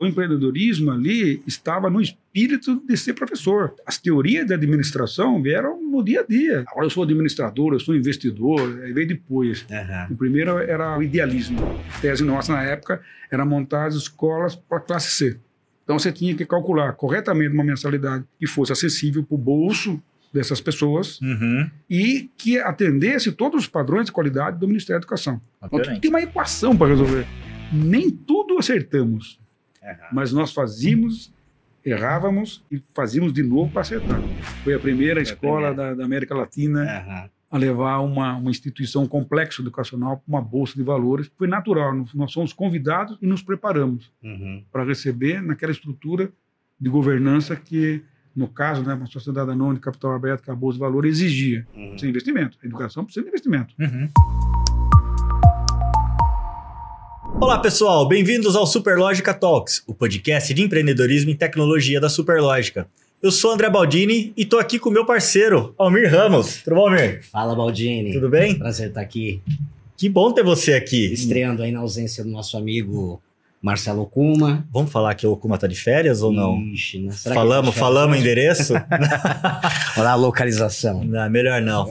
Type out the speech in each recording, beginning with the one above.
O empreendedorismo ali estava no espírito de ser professor. As teorias da administração vieram no dia a dia. Agora eu sou administrador, eu sou investidor, aí veio depois. Aham. O primeiro era o idealismo. A tese nossa na época era montar as escolas para classe C. Então você tinha que calcular corretamente uma mensalidade que fosse acessível para o bolso dessas pessoas Uhum. e que atendesse todos os padrões de qualidade do Ministério da Educação. Então, tem uma equação para resolver. Nem tudo acertamos, Mas nós fazíamos, errávamos e fazíamos de novo para acertar. Foi a primeira a escola primeira. Da, da América Latina Aham. a levar uma, uma instituição complexa educacional para uma bolsa de valores. Foi natural, nós- fomos convidados e nos preparamos Uhum. para receber naquela estrutura de governança que, no caso, né, uma sociedade anônima de capital aberto, que a bolsa de valores exigia. Uhum. De investimento. A educação precisa de investimento. Uhum. Olá pessoal, bem-vindos ao Superlógica Talks, o podcast de empreendedorismo e tecnologia da Superlógica. Eu sou André Baldini e tô aqui com o meu parceiro, Almir Ramos. Tudo bom, Almir? Fala, Baldini. Tudo bem? Prazer estar aqui, Que bom ter você aqui. estreando aí na ausência do nosso amigo Marcelo Kuma. Vamos falar que o Okuma tá de férias ou não? Ixi, né? Será que falamos, ele falamos deixa- endereço? Olha a localização. não, melhor não.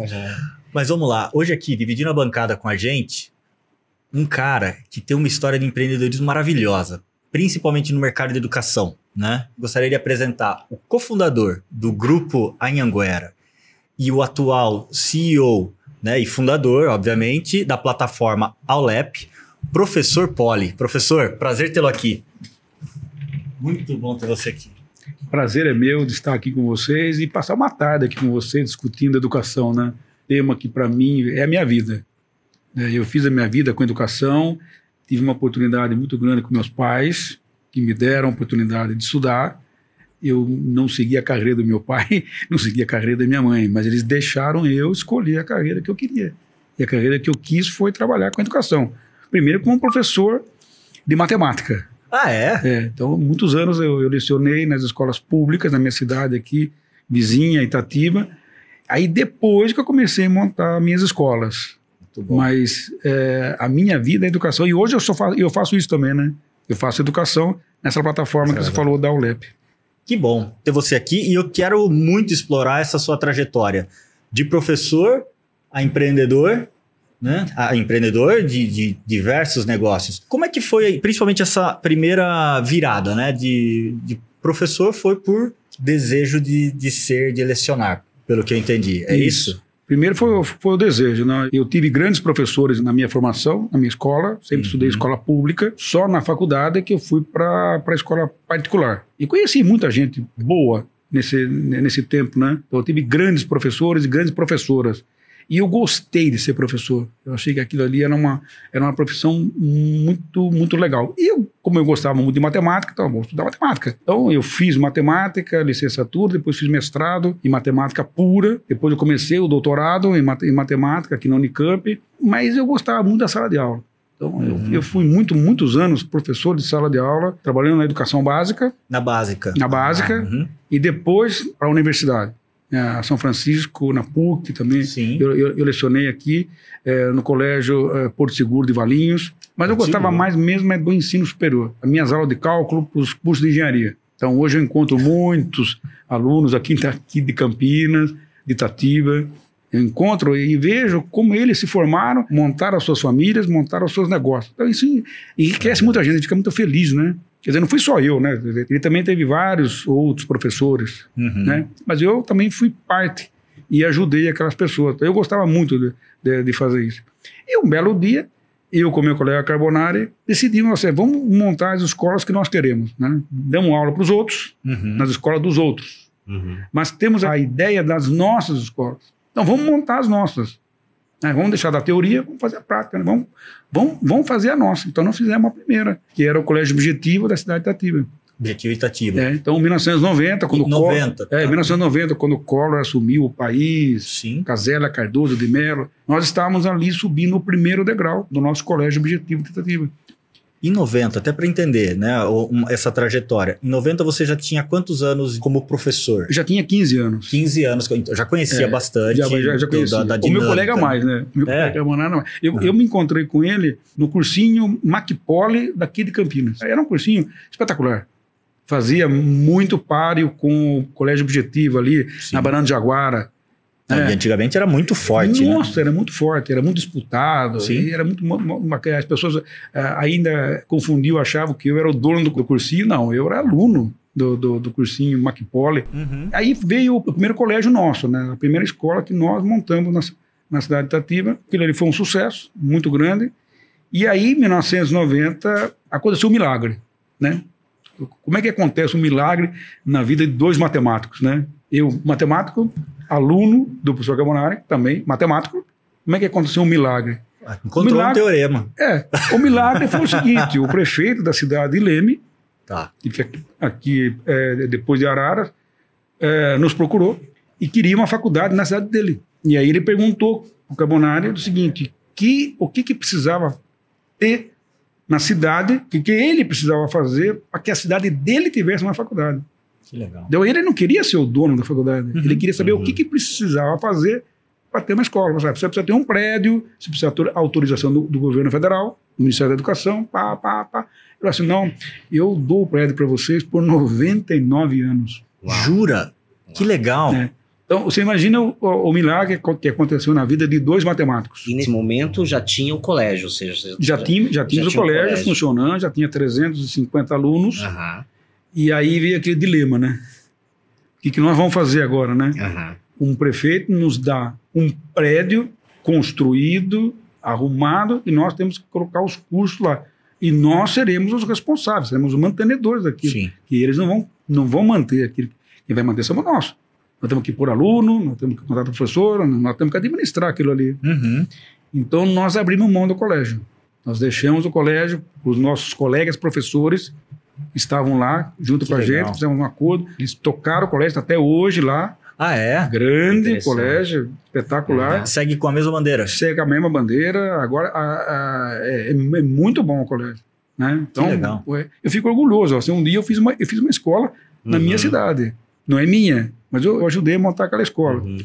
Mas vamos lá, hoje aqui, dividindo a bancada com a gente, um cara que tem uma história de empreendedorismo maravilhosa, principalmente no mercado de educação, né? Gostaria de apresentar o cofundador do grupo Anhanguera e o atual CEO, né, e fundador, obviamente, da plataforma Aulep, professor Poli. Professor, prazer tê-lo aqui. Muito bom ter você aqui. Prazer é meu de estar aqui com vocês e passar uma tarde aqui com vocês discutindo educação, né? Tema que para mim é a minha vida. É, Eu fiz a minha vida com educação, tive uma oportunidade muito grande com meus pais, que me deram a oportunidade de estudar. Eu não segui a carreira do meu pai, não segui a carreira da minha mãe, mas eles deixaram eu escolher a carreira que eu queria. E a carreira que eu quis foi trabalhar com educação. Primeiro como professor de matemática. Ah, é? É, então, muitos anos eu, eu lecionei nas escolas públicas na minha cidade aqui, vizinha, Itatiba. Aí depois que eu comecei a montar minhas escolas. Mas é, a minha vida é educação. E hoje eu, só fa eu faço isso também, né? Eu faço educação nessa plataforma que você falou da ULEP. Que bom ter você aqui e eu quero muito explorar essa sua trajetória de professor a empreendedor, né? A empreendedor de, de diversos negócios. Como é que foi, principalmente essa primeira virada, né? De, de professor foi por desejo de, de ser, de lecionar, pelo que eu entendi. É isso? Primeiro foi, o- foi o desejo, né? Eu tive grandes professores na minha formação, na minha escola, sempre Uhum. estudei escola pública, só na faculdade que eu fui para a escola particular. E conheci muita gente boa nesse, nesse tempo, né? Então, eu tive grandes professores e grandes professoras. E eu gostei de ser professor. Eu achei que aquilo ali era uma, era uma profissão muito, muito legal. E eu, como eu gostava muito de matemática, então eu vou estudar matemática. Então eu fiz matemática, licenciatura, depois fiz mestrado em matemática pura. Depois eu comecei o doutorado em, mate- em matemática aqui na Unicamp. Mas eu gostava muito da sala de aula. Então eu, eu fui muito, muitos anos professor de sala de aula, trabalhando na educação básica, Na básica. na básica, Uhum. e depois para a universidade. É, São Francisco, na PUC também. Sim. Eu, eu, eu lecionei aqui eh, no colégio eh, Porto Seguro de Valinhos, mas eu gostava Seguro. mais mesmo é do ensino superior. As minhas aulas de cálculo para os cursos de engenharia. Então hoje eu encontro muitos alunos aqui, aqui de Campinas, de Itatiba. Eu encontro e vejo como eles se formaram, montaram as suas famílias, montaram os seus negócios. Então isso enriquece muita gente, a gente fica muito feliz, né? Quer dizer, não fui só eu, né? Ele também teve vários outros professores Uhum. né? Mas eu também fui parte e ajudei aquelas pessoas. Eu gostava muito de, de, de fazer isso. E um belo dia, eu com meu colega Carbonari decidimos assim, vamos montar as escolas que nós queremos, né? Damos aula para os outros, Uhum. nas escolas dos outros. Uhum. Mas temos a ideia das nossas escolas. Então vamos montar as nossas. Né? Vamos deixar da teoria, vamos fazer a prática. né? Vamos, vamos, vamos fazer a nossa. Então nós fizemos a primeira, que era o Colégio Objetivo da cidade de Itatiba. Objetivo Itatiba. É, então, em 1990, quando o Collor, 90. é, em 1990, quando o Collor assumiu o país, Sim. Casella Cardoso de Mello, nós estávamos ali subindo o primeiro degrau do nosso colégio objetivo de tentativa. Em 90, até para entender, né, essa trajetória. Em 90 você já tinha quantos anos como professor? Eu já tinha 15 anos. 15 anos, já conhecia É, bastante. Já, já, já conhecia. da- da o meu colega mais, né? Meu É. colega mais. Eu, eu me encontrei com ele no cursinho MacPoli daqui de Campinas. Era um cursinho espetacular. Fazia muito páreo com o Colégio Objetivo ali, Sim. na Banana de Jaguara. É. E antigamente era muito forte, né? Nossa, era muito forte, era muito disputado. Sim. Era muito, as pessoas ah, ainda confundiam, achavam que eu era o dono do, cursinho. Não, eu era aluno do, do, do cursinho MacPoli. Uhum. Aí veio o primeiro colégio nosso, né? A primeira escola que nós montamos na, na cidade de Itatiba. Aquilo ali foi um sucesso muito grande. E aí, em 1990, aconteceu um milagre, né? Como é que acontece um milagre na vida de dois matemáticos, né? Eu, matemático, aluno do professor Carbonari, também matemático. Como é que aconteceu um milagre? Encontrou Milagre. um teorema. É, o milagre foi o seguinte: o prefeito da cidade de Leme, Tá. que fica aqui é, depois de Araras, é, nos procurou e queria uma faculdade na cidade dele. E aí ele perguntou o Carbonari o seguinte: que, o que, que precisava ter na cidade, o que, que ele precisava fazer para que a cidade dele tivesse uma faculdade. Que legal. Então ele não queria ser o dono da faculdade, Uhum. ele queria saber Uhum. o que, que precisava fazer para ter uma escola. Sabe? Você precisa ter um prédio, você precisa ter autorização do, do governo federal, do Ministério da Educação, pá, pá, pá. Ele falou assim: não, eu dou o prédio para vocês por 99 anos. Uau. Jura? Que legal. É. Então, você imagina o, o- o milagre que aconteceu na vida de dois matemáticos. E nesse momento já tinha o colégio, ou seja, você- Já, tinha, já tínhamos o tinha um colégio, colégio. funcionando, já tinha 350 alunos, Aham, e aí veio aquele dilema, né? O que, que nós vamos fazer agora, né? aham. um prefeito nos dá um prédio construído, arrumado, e nós temos que colocar os custos lá. E nós seremos os responsáveis, seremos os mantenedores daquilo. Sim. Que eles não vão, não vão manter aquilo. Quem vai manter somos nós. Nós temos que pôr aluno, nós temos que contratar professor, nós temos que administrar aquilo ali. Uhum. Então nós abrimos mão do colégio. Nós deixamos o colégio, os nossos colegas professores estavam lá junto Que com a legal. gente, fizemos um acordo. Eles tocaram o colégio tá até hoje lá, Ah, é? grande colégio, espetacular. Segue com a mesma bandeira. Segue a mesma bandeira. Agora a- a- é, é muito bom o colégio. Né? Então, legal. ué, eu fico orgulhoso. Assim, um dia eu fiz uma, eu fiz uma escola na Uhum. minha cidade. Não é minha, mas eu, eu ajudei a montar aquela escola. Uhum.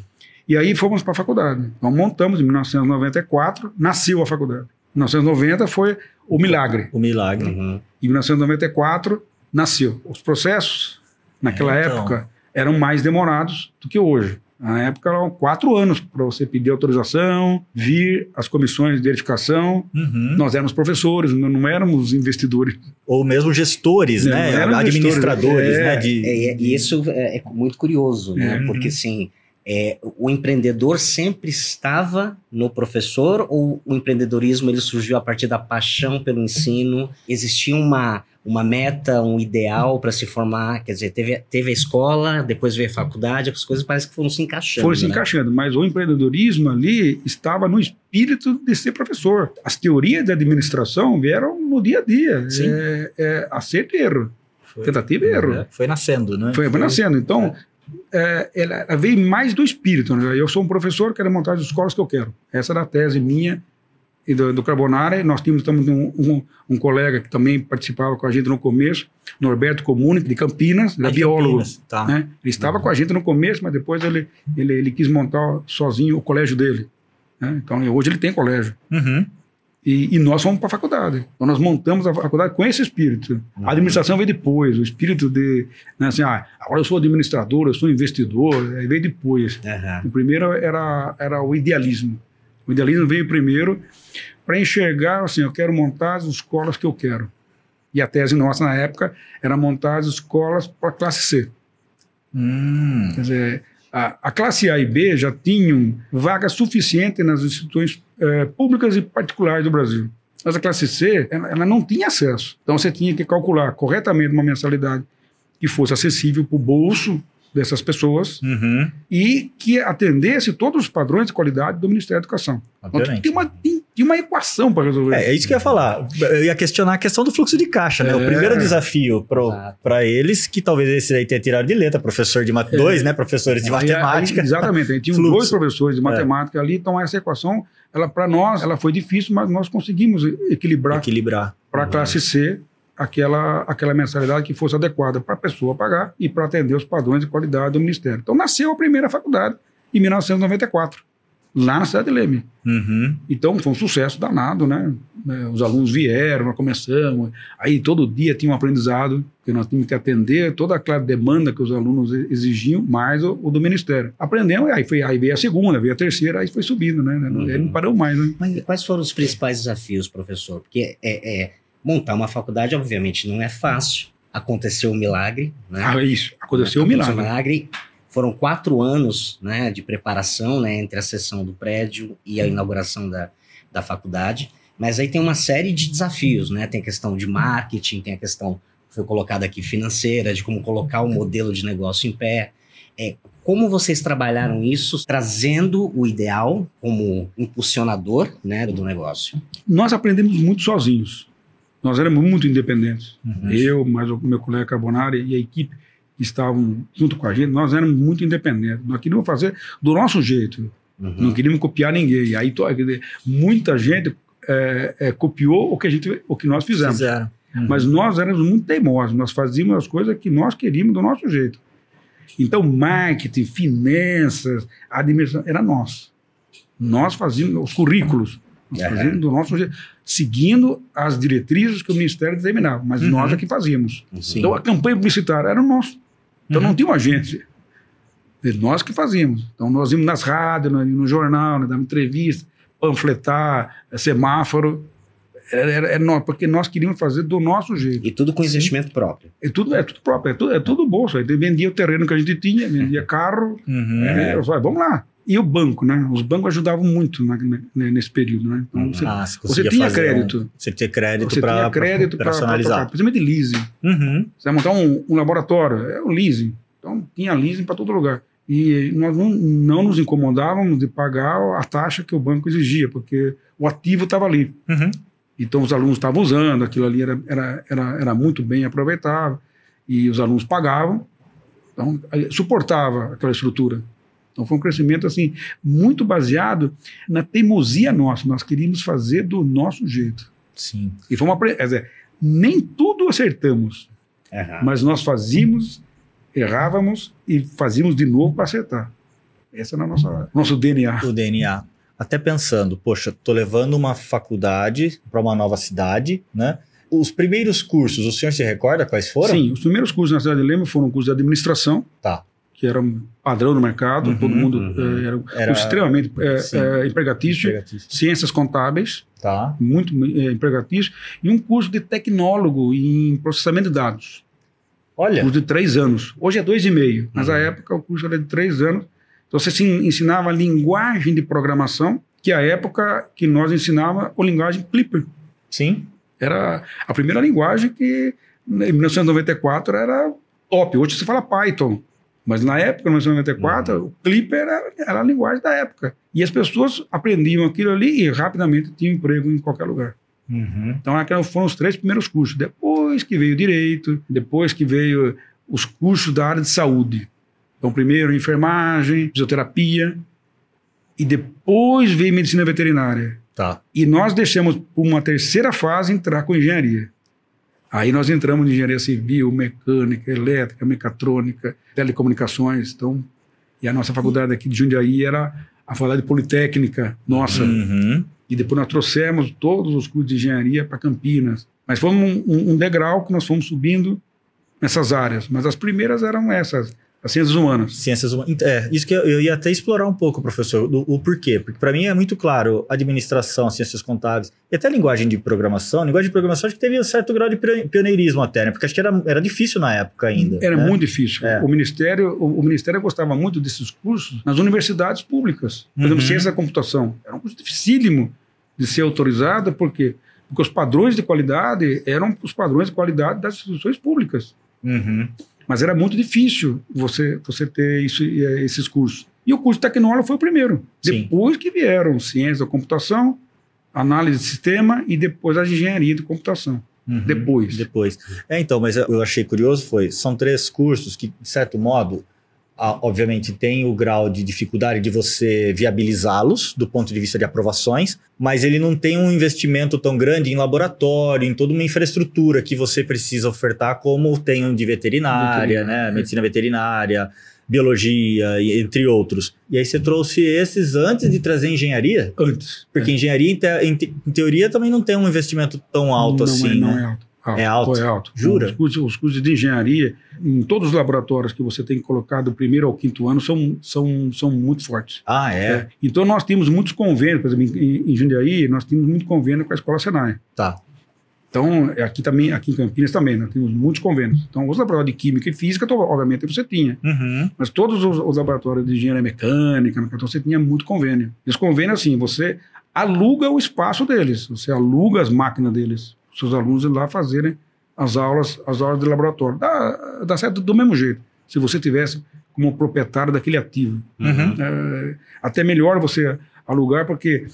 E aí fomos para a faculdade. Então montamos em 1994, nasceu a faculdade. Em 1990 foi o milagre. O milagre. Uhum. Em 1994 nasceu. Os processos naquela É, então. época eram mais demorados do que hoje. Na época eram quatro anos para você pedir autorização, vir as comissões de verificação. Uhum. Nós éramos professores, não, não éramos investidores. Ou mesmo gestores, Não, né? Administradores, gestores, é. né? De... É, e isso é, é muito curioso, né? Uhum. Porque assim, é, o empreendedor sempre estava no professor ou o empreendedorismo ele surgiu a partir da paixão pelo ensino? Existia uma, uma meta, um ideal para se formar? Quer dizer, teve, teve a escola, depois veio a faculdade, as coisas parece que foram se encaixando. Foram se né? encaixando, mas o empreendedorismo ali estava no espírito de ser professor. As teorias de administração vieram no dia a dia. Sim. É, é acerto e erro. Foi, Tentativa e erro. Foi nascendo, né? Foi, foi nascendo. Então, é, ela, ela veio mais do espírito. Né? Eu sou um professor, quero montar as escolas que eu quero. Essa era a tese minha e do, do Carbonara. Nós tínhamos também um, um, um colega que também participava com a gente no começo, Norberto Comune, de Campinas, ele Ah, é de biólogo. Tá. Né? Ele estava com a gente no começo, mas depois ele, ele, ele quis montar sozinho o colégio dele. né? Então, hoje ele tem colégio. Uhum. E, e nós fomos para a faculdade. Então, nós montamos a faculdade com esse espírito. A administração veio depois, o espírito de, né, assim, ah, agora eu sou administrador, eu sou investidor, aí veio depois. Aham. O primeiro era, era o idealismo. O idealismo veio primeiro para enxergar, assim, eu quero montar as escolas que eu quero. E a tese nossa, na época, era montar as escolas para a classe C. Hum. Quer dizer, a, a classe A e B já tinham vaga suficiente nas instituições eh, públicas e particulares do Brasil. Mas a classe C, ela, ela não tinha acesso. Então você tinha que calcular corretamente uma mensalidade que fosse acessível para o bolso dessas pessoas Uhum. e que atendesse todos os padrões de qualidade do Ministério da Educação. Então, tem, uma, tem tinha uma equação para resolver. É, é isso que eu ia falar. Eu ia questionar a questão do fluxo de caixa, né? O É. primeiro desafio para eles, que talvez esse aí tenha tirado de letra, professor de mat... dois, né? Professores de Aí- aí- matemática. exatamente. A gente tinha dois professores de matemática ali, então essa equação, ela para nós, ela foi difícil, mas nós conseguimos equilibrar Equilibrar. para a classe C aquela, aquela mensalidade que fosse adequada para a pessoa pagar e para atender os padrões de qualidade do Ministério. Então nasceu a primeira faculdade em 1994, lá na cidade de Leme. Uhum. Então foi um sucesso danado, né? É, Os alunos vieram, nós começamos, aí todo dia tinha um aprendizado, que nós tínhamos que atender toda aquela demanda que os alunos exigiam, mais o, o do Ministério. Aprendemos, aí, foi, aí veio a segunda, veio a terceira, aí foi subindo, né? Uhum. Aí não parou mais, né? Mas quais foram os principais desafios, professor? Porque é, é- montar uma faculdade, obviamente, não é fácil. Aconteceu um milagre, né? Ah, isso, aconteceu um milagre. milagre. Foram quatro anos né, de preparação né, entre a sessão do prédio e a inauguração da, da faculdade. Mas aí tem uma série de desafios, né? Tem a questão de marketing, tem a questão, foi colocada aqui, financeira, de como colocar o modelo de negócio em pé. É, como vocês trabalharam isso, trazendo o ideal como impulsionador né, do negócio? Nós aprendemos muito sozinhos. Nós éramos muito independentes. Uhum. Eu, mais o meu colega Carbonari e a equipe que estavam junto com a gente, nós éramos muito independentes. Nós queríamos fazer do nosso jeito. Uhum. Não queríamos copiar ninguém. Aí muita gente é, é, copiou o que, a gente, o que nós fizemos. Fizeram. Uhum. Mas nós éramos muito teimosos. Nós fazíamos as coisas que nós queríamos do nosso jeito. Então, marketing, finanças, administração, era nós. Nós fazíamos os currículos. Nós Aham. fazíamos do nosso jeito, seguindo as diretrizes que o Ministério determinava. Mas Uhum. nós é que fazíamos. Uhum. Então, a campanha publicitária era nosso. Então, Uhum. não tinha uma agência. É nós que fazíamos. Então, nós íamos nas rádios, no jornal, nós dávamos entrevista, panfletar, eh, semáforo. Era, era- era nós, porque nós queríamos fazer do nosso jeito. E tudo com investimento próprio. É tudo, é tudo próprio, é tudo, é tudo bolso. Aí vendia o terreno que a gente tinha, vendia carro. Uhum. É, eu falei, vamos lá. E o banco, né? Os bancos ajudavam muito na- na- nesse período, né? Então, Uhum. você, Ah, você, você tinha fazer crédito. um- você tinha crédito você para tinha crédito para personalizar. principalmente leasing. Uhum. Você vai montar um, um laboratório, é o leasing. Então, tinha leasing para todo lugar. E nós não, não nos incomodávamos de pagar a taxa que o banco exigia, porque o ativo estava ali. Uhum. Então, os alunos estavam usando, aquilo ali era, era, era, era muito bem aproveitável, e os alunos pagavam, então, suportava aquela estrutura. Então, foi um crescimento assim muito baseado na teimosia nossa. Nós queríamos fazer do nosso jeito. Sim. E foi uma. Quer dizer, nem tudo acertamos, Aham. mas nós fazíamos, errávamos e fazíamos de novo para acertar. Esse era o nosso, nosso DNA. O DNA. Até pensando, poxa, tô levando uma faculdade para uma nova cidade, né? Os primeiros cursos, o senhor se recorda quais foram? Sim, os primeiros cursos na cidade de Leme foram cursos de administração, Tá. Que era um padrão no mercado, Uhum, todo mundo uhum. eh, era, Era- extremamente Sim. eh, empregatício, Empregatício. ciências contábeis, Tá. muito eh, empregatício, e um curso de tecnólogo em processamento de dados. Olha. curso de três anos. Hoje é dois e meio, mas Uhum. à época o curso era de três anos. Então você se ensinava a linguagem de programação, que à época que nós ensinava a linguagem Clipper. Sim. Era a primeira linguagem que né, em 1994 era top. Hoje se fala Python, mas na época, em 1994, o Clipper era, era a linguagem da época. E as pessoas aprendiam aquilo ali e rapidamente tinham emprego em qualquer lugar. Uhum. Então, aqueles foram os três primeiros cursos. Depois que veio direito, depois que veio os cursos da área de saúde. Então, primeiro enfermagem, fisioterapia, e depois veio medicina veterinária. Tá. E nós deixamos uma terceira fase entrar com engenharia. Aí nós entramos em engenharia civil, mecânica, elétrica, mecatrônica, telecomunicações. Então, e a nossa faculdade aqui de Jundiaí era a faculdade politécnica nossa. Uhum. E depois nós trouxemos todos os cursos de engenharia para Campinas. Mas foi um, um- um degrau que nós fomos subindo nessas áreas. Mas as primeiras eram essas, as ciências humanas. Ciências humanas. É, isso que eu, eu ia até explorar um pouco, professor, do- o porquê. Porque para mim é muito claro administração, ciências contábeis e até linguagem de programação. Linguagem de programação acho que teve um certo grau de pio- pioneirismo até, né? Porque acho que era, era difícil na época ainda. Era né? muito difícil. É. O, ministério, o, o Ministério gostava muito desses cursos nas universidades públicas. Por exemplo, Uhum. ciência da computação. Era um curso dificílimo de ser autorizado, por quê? Porque os padrões de qualidade eram os padrões de qualidade das instituições públicas. Uhum. Mas era muito difícil você, você ter isso, eh, esses cursos. E o curso de tecnólogo foi o primeiro. Sim. Depois que vieram ciência da computação, análise de sistema e depois a engenharia de computação. Uhum. Depois. Depois. É, então, mas eu achei curioso foi, são três cursos que, de certo modo, obviamente tem o grau de dificuldade de você viabilizá-los do ponto de vista de aprovações, mas ele não tem um investimento tão grande em laboratório, em toda uma infraestrutura que você precisa ofertar, como tem um de veterinária, Veterinária, né? é. Medicina veterinária, biologia, entre outros. E aí você trouxe esses antes de trazer engenharia? Antes. Porque engenharia, em, te- em te- em teoria, também não tem um investimento tão alto não assim, é, não né? é alto. Alto, É alto? É alto. Jura? Os cursos, os cursos de engenharia, em todos os laboratórios que você tem colocado do primeiro ao quinto ano, são, são, são muito fortes. Ah, é? É. Então, nós temos muitos convênios, por exemplo, em, em Jundiaí, nós temos muito convênio com a Escola Senai. Tá. Então, aqui também, aqui em Campinas também, nós temos muitos convênios. Então, os laboratórios de Química e Física, obviamente, você tinha. Uhum. Mas todos os, os laboratórios de engenharia mecânica, então você tinha muito convênio. E os convênios, assim, você aluga o espaço deles, você aluga as máquinas deles, seus alunos ir lá fazerem as aulas, as aulas de laboratório. Dá, dá certo do mesmo jeito, se você tivesse como proprietário daquele ativo. Uhum. É, até melhor você alugar, porque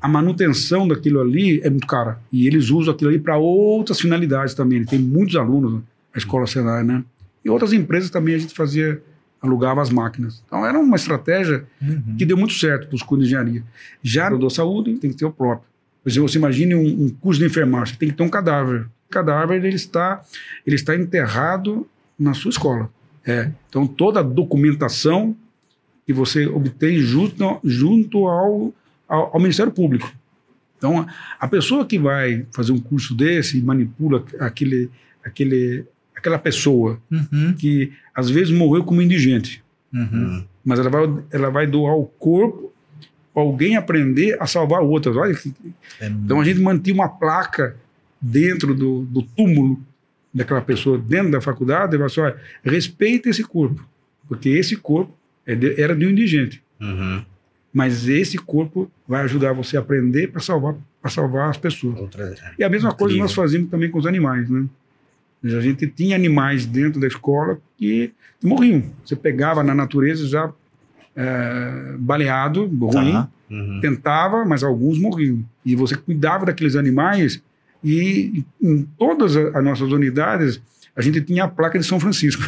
a manutenção daquilo ali é muito cara. E eles usam aquilo ali para outras finalidades também. Tem muitos alunos na escola Senai, né? E outras empresas também a gente fazia, alugava as máquinas. Então era uma estratégia Uhum. que deu muito certo para os cursos de engenharia. Já no da saúde, tem que ter o próprio. Por exemplo, você imagine um, um curso de enfermagem, tem que ter um cadáver. O cadáver ele está, ele está enterrado na sua escola. É. Então toda a documentação que você obtém junto, junto ao, ao, ao Ministério Público. Então a, a pessoa que vai fazer um curso desse e manipula aquele, aquele, aquela pessoa Uhum. que às vezes morreu como indigente, Uhum. mas ela vai, ela vai doar o corpo para alguém aprender a salvar outras. Olha, que- É então a gente mantinha uma placa dentro do, do túmulo daquela pessoa, dentro da faculdade, e falava assim, respeita esse corpo, porque esse corpo é de- era de um indigente, Uhum. mas esse corpo vai ajudar você a aprender para salvar, salvar as pessoas. Outra- E a mesma coisa Incrível. nós fazíamos também com os animais, né? A gente tinha animais dentro da escola que morriam. Você pegava na natureza já é, baleado, ruim, Tá. Uhum. tentava, mas alguns morriam. E você cuidava daqueles animais e em todas as nossas unidades a gente tinha a placa de São Francisco,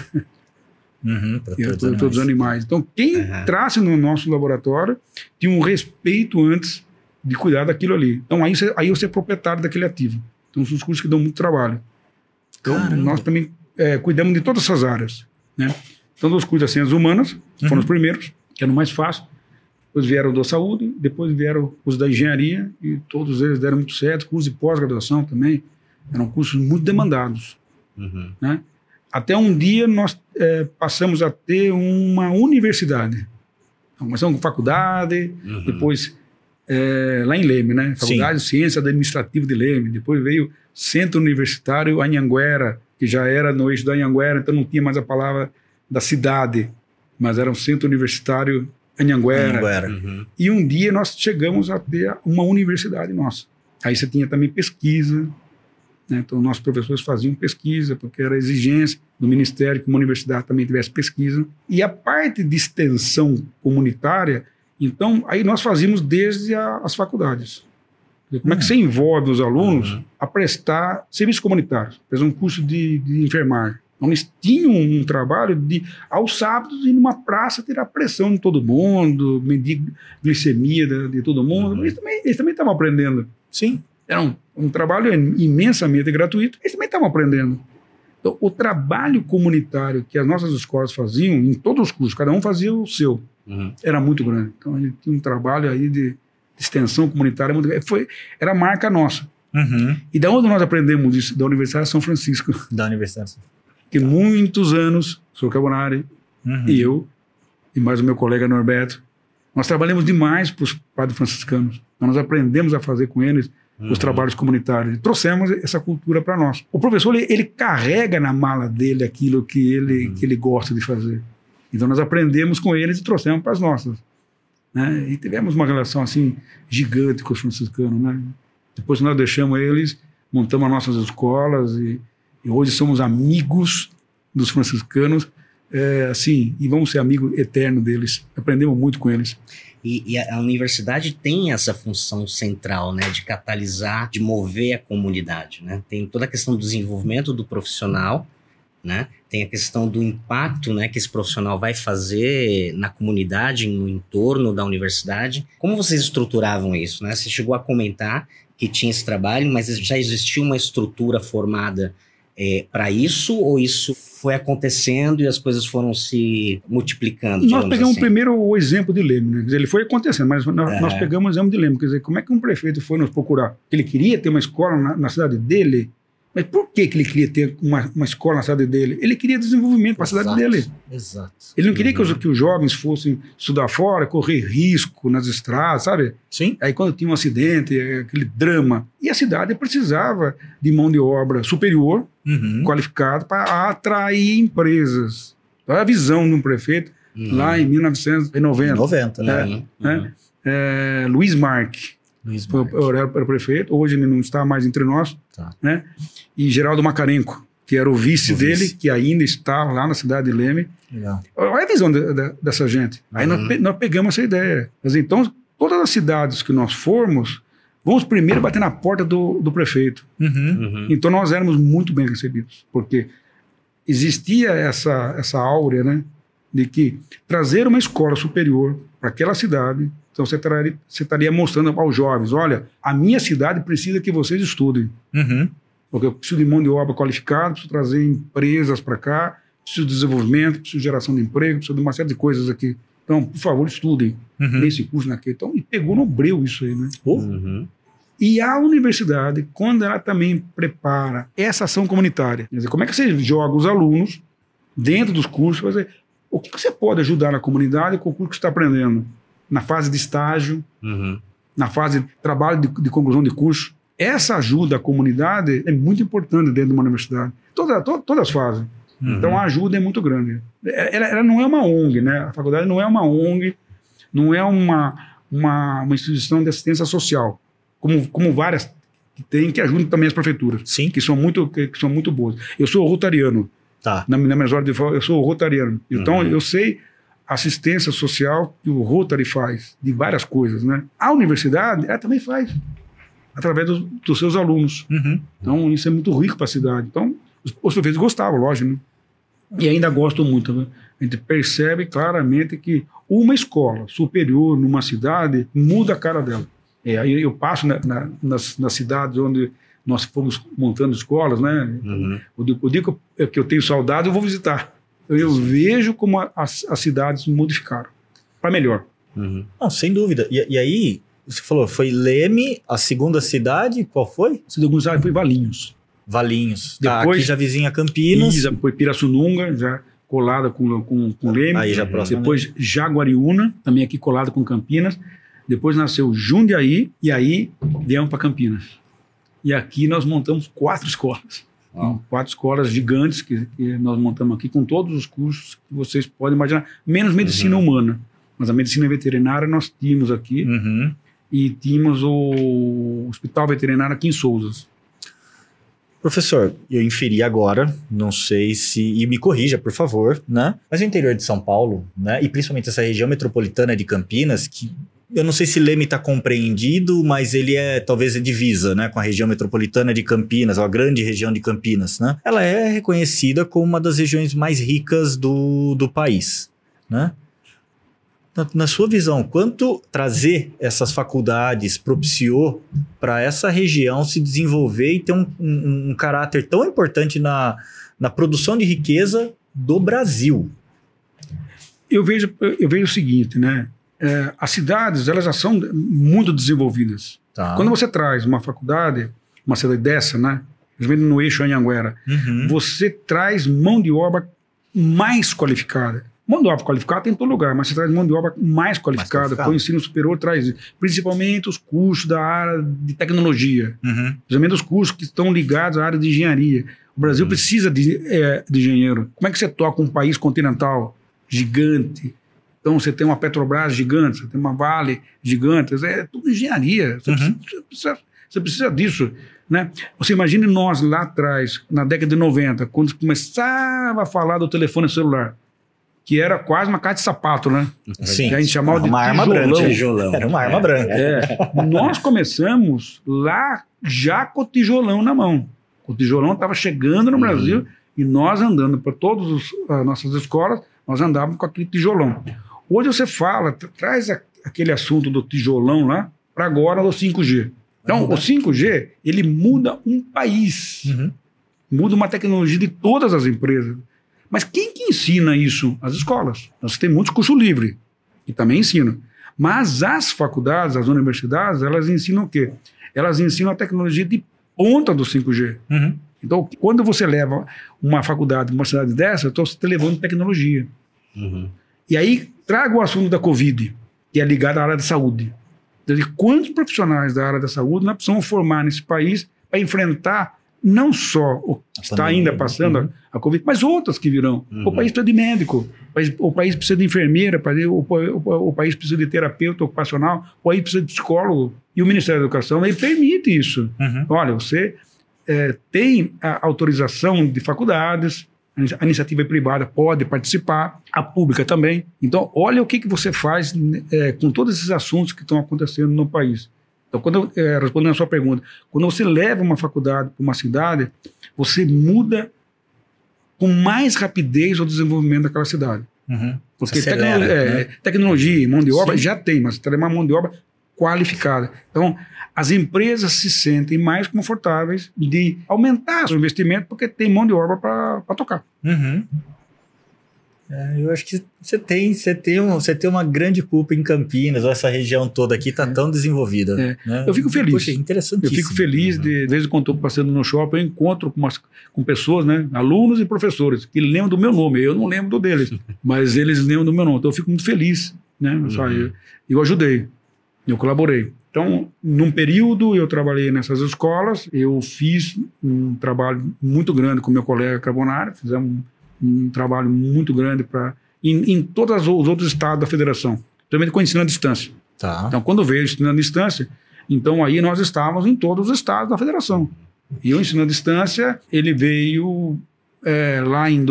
Uhum. Para todos, os todos os animais. Então, quem Aham. entrasse no nosso laboratório tinha um respeito antes de cuidar daquilo ali. Então, aí você, aí você é proprietário daquele ativo. Então, são os cursos que dão muito trabalho. Então, Caramba. nós também é, cuidamos de todas essas áreas. Né? Então, dos cursos de ciências humanas, que foram Uhum. os primeiros, que eram mais fácil. Depois vieram da saúde, depois vieram os da engenharia, e todos eles deram muito certo. Cursos de pós-graduação também, eram cursos muito demandados. Uhum. Até um dia nós eh, passamos a ter uma universidade. Então, começamos com faculdade, Uhum. depois eh, lá em Leme, né? Faculdade de Ciência Administrativa de Leme. Depois veio Centro Universitário Anhanguera, que já era no eixo da Anhanguera, então não tinha mais a palavra da cidade, mas era um Centro Universitário Anhanguera. Anhanguera. Uhum. E um dia nós chegamos a ter uma universidade nossa. Aí você tinha também pesquisa, né? então nossos professores faziam pesquisa, porque era exigência do Ministério que uma universidade também tivesse pesquisa. E a parte de extensão comunitária, então aí nós fazíamos desde a- as faculdades. Como é que você envolve os alunos Uhum. a prestar serviço comunitário, fazer um curso de, de enfermagem. Eles tinham um trabalho de, aos sábados, ir numa praça, tirar pressão de todo mundo, medir glicemia de, de todo mundo. Uhum. Eles também eles também estavam aprendendo. Sim. Era um, um trabalho imensamente gratuito, eles também estavam aprendendo. Então, o trabalho comunitário que as nossas escolas faziam, em todos os cursos, cada um fazia o seu, Uhum. era muito grande. Então, a gente tinha um trabalho aí de, de extensão comunitária muito grande. Foi, era a marca nossa. Uhum. E da onde nós aprendemos isso? Da Universidade de São Francisco. Da universidade. Que muitos anos, o senhor Carbonari Uhum. e eu, e mais o meu colega Norberto, nós trabalhamos demais para os padres franciscanos. Nós aprendemos a fazer com eles os Uhum. trabalhos comunitários. E trouxemos essa cultura para nós. O professor, ele, ele carrega na mala dele aquilo que ele, Uhum. que ele gosta de fazer. Então, nós aprendemos com eles e trouxemos para as nossas. Né? E tivemos uma relação assim gigante com os franciscanos. Né? Depois que nós deixamos eles, montamos as nossas escolas e, e hoje somos amigos dos franciscanos, é, assim, e vamos ser amigo eterno deles. Aprendemos muito com eles. E, e a universidade tem essa função central, né, de catalisar, de mover a comunidade, né? Tem toda a questão do desenvolvimento do profissional, né? Tem a questão do impacto, né, que esse profissional vai fazer na comunidade, no entorno da universidade. Como vocês estruturavam isso, né? Você chegou a comentar que tinha esse trabalho, mas já existia uma estrutura formada é, para isso ou isso foi acontecendo e as coisas foram se multiplicando? Nós pegamos assim? primeiro o exemplo de Leme, né? Dizer, ele foi acontecendo, mas nós, É. nós pegamos o exemplo de Leme. Quer dizer, como é que um prefeito foi nos procurar? Ele queria ter uma escola na, na cidade dele, mas por que, que ele queria ter uma, uma escola na cidade dele? Ele queria desenvolvimento para a cidade dele. Exato. Ele não queria que, os, Uhum. que os jovens fossem estudar fora, correr risco nas estradas, sabe? Sim. Aí quando tinha um acidente, é, aquele drama. E a cidade precisava de mão de obra superior, Uhum. qualificada, para atrair empresas. Então, a visão de um prefeito Uhum. lá em 1990. 90, né? Uhum. né? Uhum. É, Luiz Marque Luiz foi, o- era, era o prefeito, hoje ele não está mais entre nós, Tá. né? E Geraldo Macarenco, que era o vice O dele, vice. que ainda está lá na cidade de Leme. Legal. Olha a visão de- de- dessa gente. Aí nós, Uhum. pe- nós pegamos essa ideia. Mas então, todas as cidades que nós formos, vamos primeiro bater na porta do, do prefeito. Uhum. Uhum. Então nós éramos muito bem recebidos, porque existia essa, essa áurea, né? De que trazer uma escola superior para aquela cidade, então você, traria, você estaria mostrando aos jovens: olha, a minha cidade precisa que vocês estudem. Uhum. Porque eu preciso de mão de obra qualificada, preciso trazer empresas para cá, preciso de desenvolvimento, preciso de geração de emprego, preciso de uma série de coisas aqui. Então, por favor, estudem Uhum. nesse curso, naquele. Então, e pegou no breu isso aí, né? Oh, Uhum. E a universidade, quando ela também prepara essa ação comunitária, quer dizer, como é que você joga os alunos dentro dos cursos, dizer, o que que você pode ajudar na comunidade com o curso que está aprendendo? Na fase de estágio, Uhum. na fase de trabalho de, de conclusão de curso. Essa ajuda à comunidade é muito importante dentro de uma universidade. Toda, to- todas as fases. Uhum. Então a ajuda é muito grande. Ela, ela não é uma ONG, né? A faculdade não é uma ONG, não é uma, uma, uma instituição de assistência social, como, como várias que tem, que ajudam também as prefeituras, Sim. que são muito, que, que são muito boas. Eu sou rotariano, Tá. na, na minha hora de falar, eu sou rotariano. Então Uhum. eu sei assistência social que o Rotary faz, de várias coisas, né? A universidade, ela também faz, através dos, dos seus alunos. Uhum. Então, isso é muito rico para a cidade. Então, os, os prefeitos gostavam, lógico, né? E ainda gostam muito. Né? A gente percebe claramente que uma escola superior numa cidade muda a cara dela. É, aí eu passo na- na- nas, nas cidades onde nós fomos montando escolas, né? Uhum. O dia, dia que, eu, tenho saudade, eu vou visitar. Eu, eu vejo como a- as, as cidades modificaram para melhor. Uhum. Não, sem dúvida. E, e aí, você falou, foi Leme, a segunda cidade, qual foi? Se de alguns foi Valinhos. Valinhos. Tá, Depois- aqui já vizinha Campinas. Isa foi Pirassununga, já colada com, com, com Leme. Aí já Uhum. próximo. Depois Jaguariúna, também aqui colado com Campinas. Depois nasceu Jundiaí e aí viemos para Campinas. E aqui nós montamos quatro escolas. Ó. Quatro escolas gigantes que, que nós montamos aqui com todos os cursos que vocês podem imaginar, menos medicina humana. Mas a medicina veterinária nós tínhamos aqui Uhum. e tínhamos o Hospital Veterinário aqui em Souzas. Professor, eu inferi agora, não sei se. E me corrija, por favor, né? Mas o interior de São Paulo, né? E principalmente essa região metropolitana de Campinas, que eu não sei se Leme está compreendido, mas ele é talvez é divisa, né? Com a região metropolitana de Campinas, ou a grande região de Campinas, né? Ela é reconhecida como uma das regiões mais ricas do, do país, né? Na, na sua visão, quanto trazer essas faculdades propiciou para essa região se desenvolver e ter um, um- um caráter tão importante na, na produção de riqueza do Brasil? Eu vejo, eu vejo o seguinte, né? É, as cidades elas já são muito desenvolvidas. Tá. Quando você traz uma faculdade, uma cidade dessa, né? Principalmente no eixo Anhanguera, Uhum. você traz mão de obra mais qualificada. Mão de obra qualificada tem em todo lugar, mas você traz mão de obra mais qualificada. qualificada. O ensino superior traz principalmente os cursos da área de tecnologia, Uhum. principalmente os cursos que estão ligados à área de engenharia. O Brasil Uhum. precisa de, é, de engenheiro. Como é que você toca um país continental gigante? Então você tem uma Petrobras gigante, você tem uma Vale gigante, é tudo engenharia. Você, Uhum. precisa, você precisa- você precisa disso. Né? Você imagine nós lá atrás, na década de 90, quando começava a falar do telefone celular. que era quase uma caixa de sapato, né? Sim. Que a gente chamava de uma arma tijolão. branca. Tijolão. Era uma arma branca. É, nós começamos lá já com o tijolão na mão. O tijolão estava chegando no Uhum. Brasil e nós andando para todas as nossas escolas, nós andávamos com aquele tijolão. Hoje você fala, tra- traz a- aquele assunto do tijolão lá para agora do 5G. Então, o 5G, ele muda um país, Uhum. muda uma tecnologia de todas as empresas. Mas quem que ensina isso? As escolas. Nós temos muitos cursos livres, que também ensinam. Mas as faculdades, as universidades, elas ensinam o quê? Elas ensinam a tecnologia de ponta do 5G. Uhum. Então, quando você leva uma faculdade, uma cidade dessa, você está levando tecnologia. Uhum. E aí, traga o assunto da Covid, que é ligado à área da saúde. Dizer, quantos profissionais da área da saúde nós precisamos formar nesse país para enfrentar não só o que está ainda passando Uhum. a Covid, mas outras que virão. Uhum. O país precisa de médico, o país, o país precisa de enfermeira, o país, o, país precisa de terapeuta ocupacional, o país precisa de psicólogo. E o Ministério da Educação ele permite isso. Uhum. Olha, você eh, tem a autorização de faculdades, a inici- a iniciativa privada pode participar, a pública também. Então, olha o que, que você faz eh, com todos esses assuntos que estão acontecendo no país. Então, quando eu, eh, respondendo a sua pergunta, quando você leva uma faculdade para uma cidade, você muda com mais rapidez o desenvolvimento daquela cidade. Uhum. Porque acelera, tecno- é, né? tecnologia e mão de obra Sim. já tem, mas tem uma mão de obra qualificada. Então, as empresas se sentem mais confortáveis de aumentar seu investimento porque tem mão de obra para tocar. Uhum. É, eu acho que você tem, você tem, um, você tem uma grande culpa em Campinas, essa região toda aqui está tão desenvolvida. É. né? Eu fico feliz. Poxa, Eu fico feliz, de, de vez em quando estou passando no shopping, eu encontro com, umas, com pessoas, né, alunos e professores, que lembram do meu nome. Eu não lembro do deles, mas eles lembram do meu nome. Então eu fico muito feliz. Né? Uhum. eu, eu ajudei, eu colaborei. Então, num período, eu trabalhei nessas escolas, eu fiz um trabalho muito grande com meu colega Carbonari, fizemos um, um trabalho muito grande para em, em todos os outros estados da federação, também com ensino à distância. Tá. Então, quando veio o ensino à distância, então aí nós estávamos em todos os estados da federação. E o ensino à distância, ele veio é, lá em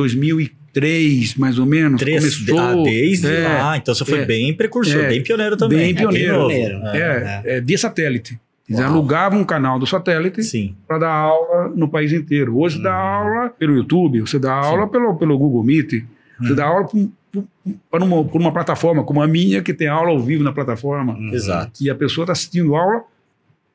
2003, mais ou menos. Três, começou, ah, desde é, lá, então você foi é, bem precursor, é, bem pioneiro também. bem É, pioneiro. É. é, é, via satélite. Eles Uau. alugavam um canal do satélite para dar aula no país inteiro. Hoje você dá aula pelo YouTube, você dá aula pelo, pelo Google Meet, você Hum. dá aula por, uma, por uma plataforma como a minha, que tem aula ao vivo na plataforma. Uhum. Exato. E a pessoa está assistindo aula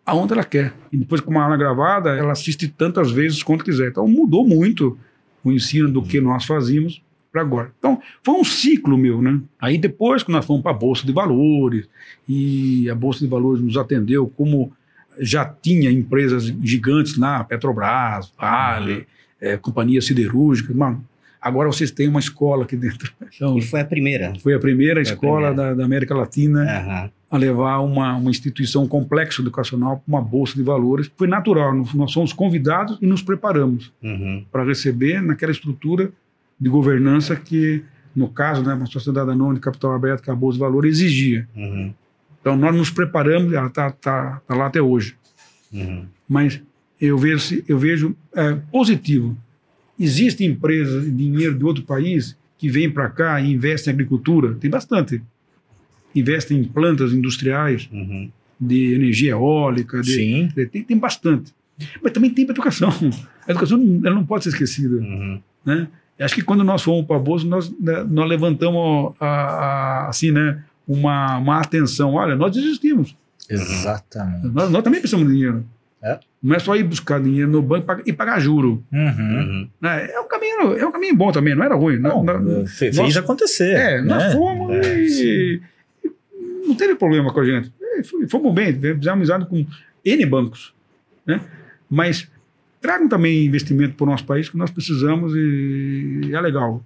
aonde ela quer. E depois, com uma aula gravada, ela assiste tantas vezes quanto quiser. Então, mudou muito o ensino do que nós fazíamos para agora. Então, foi um ciclo meu, né? Aí depois que nós fomos para a Bolsa de Valores, e a Bolsa de Valores nos atendeu como já tinha empresas gigantes lá, Petrobras, Vale, eh, companhias siderúrgicas, mano, agora vocês têm uma escola aqui dentro. Então, E foi a primeira. foi a primeira Foi a escola primeira. Da, da América Latina Aham. a levar uma, uma instituição complexa educacional para uma bolsa de valores. Foi natural, nós, nós fomos convidados e nos preparamos Uhum. para receber naquela estrutura de governança que, no caso, né, uma sociedade anônima de capital aberto, que a bolsa de valores exigia. Uhum. Então nós nos preparamos, ela está tá, tá lá até hoje. Uhum. Mas eu vejo, eu vejo é, positivo. Existem empresas de dinheiro de outro país que vêm para cá e investem em agricultura, tem bastante. Investem em plantas industriais, Uhum. de energia eólica, de, Sim. de- tem, tem bastante. Mas também tem para educação. A educação não- ela não pode ser esquecida. Uhum. Né? Acho que quando nós fomos para a Bolsa, nós, né, nós levantamos a, a- assim, né, uma, uma atenção. Olha, nós existimos. Exatamente. Nós, nós também precisamos de dinheiro. É. Não é só ir buscar dinheiro no banco e pagar- juro. Uhum. Uhum. né? É um caminho, é um caminho bom também, não era ruim. Não, Nós- nós- fe- fez nós- acontecer. é, nós né? fomos É, e, e não teve problema com a gente. É, Fomos bem, fizemos amizade com N bancos. Né? Mas tragam também investimento para o nosso país que nós precisamos e é legal.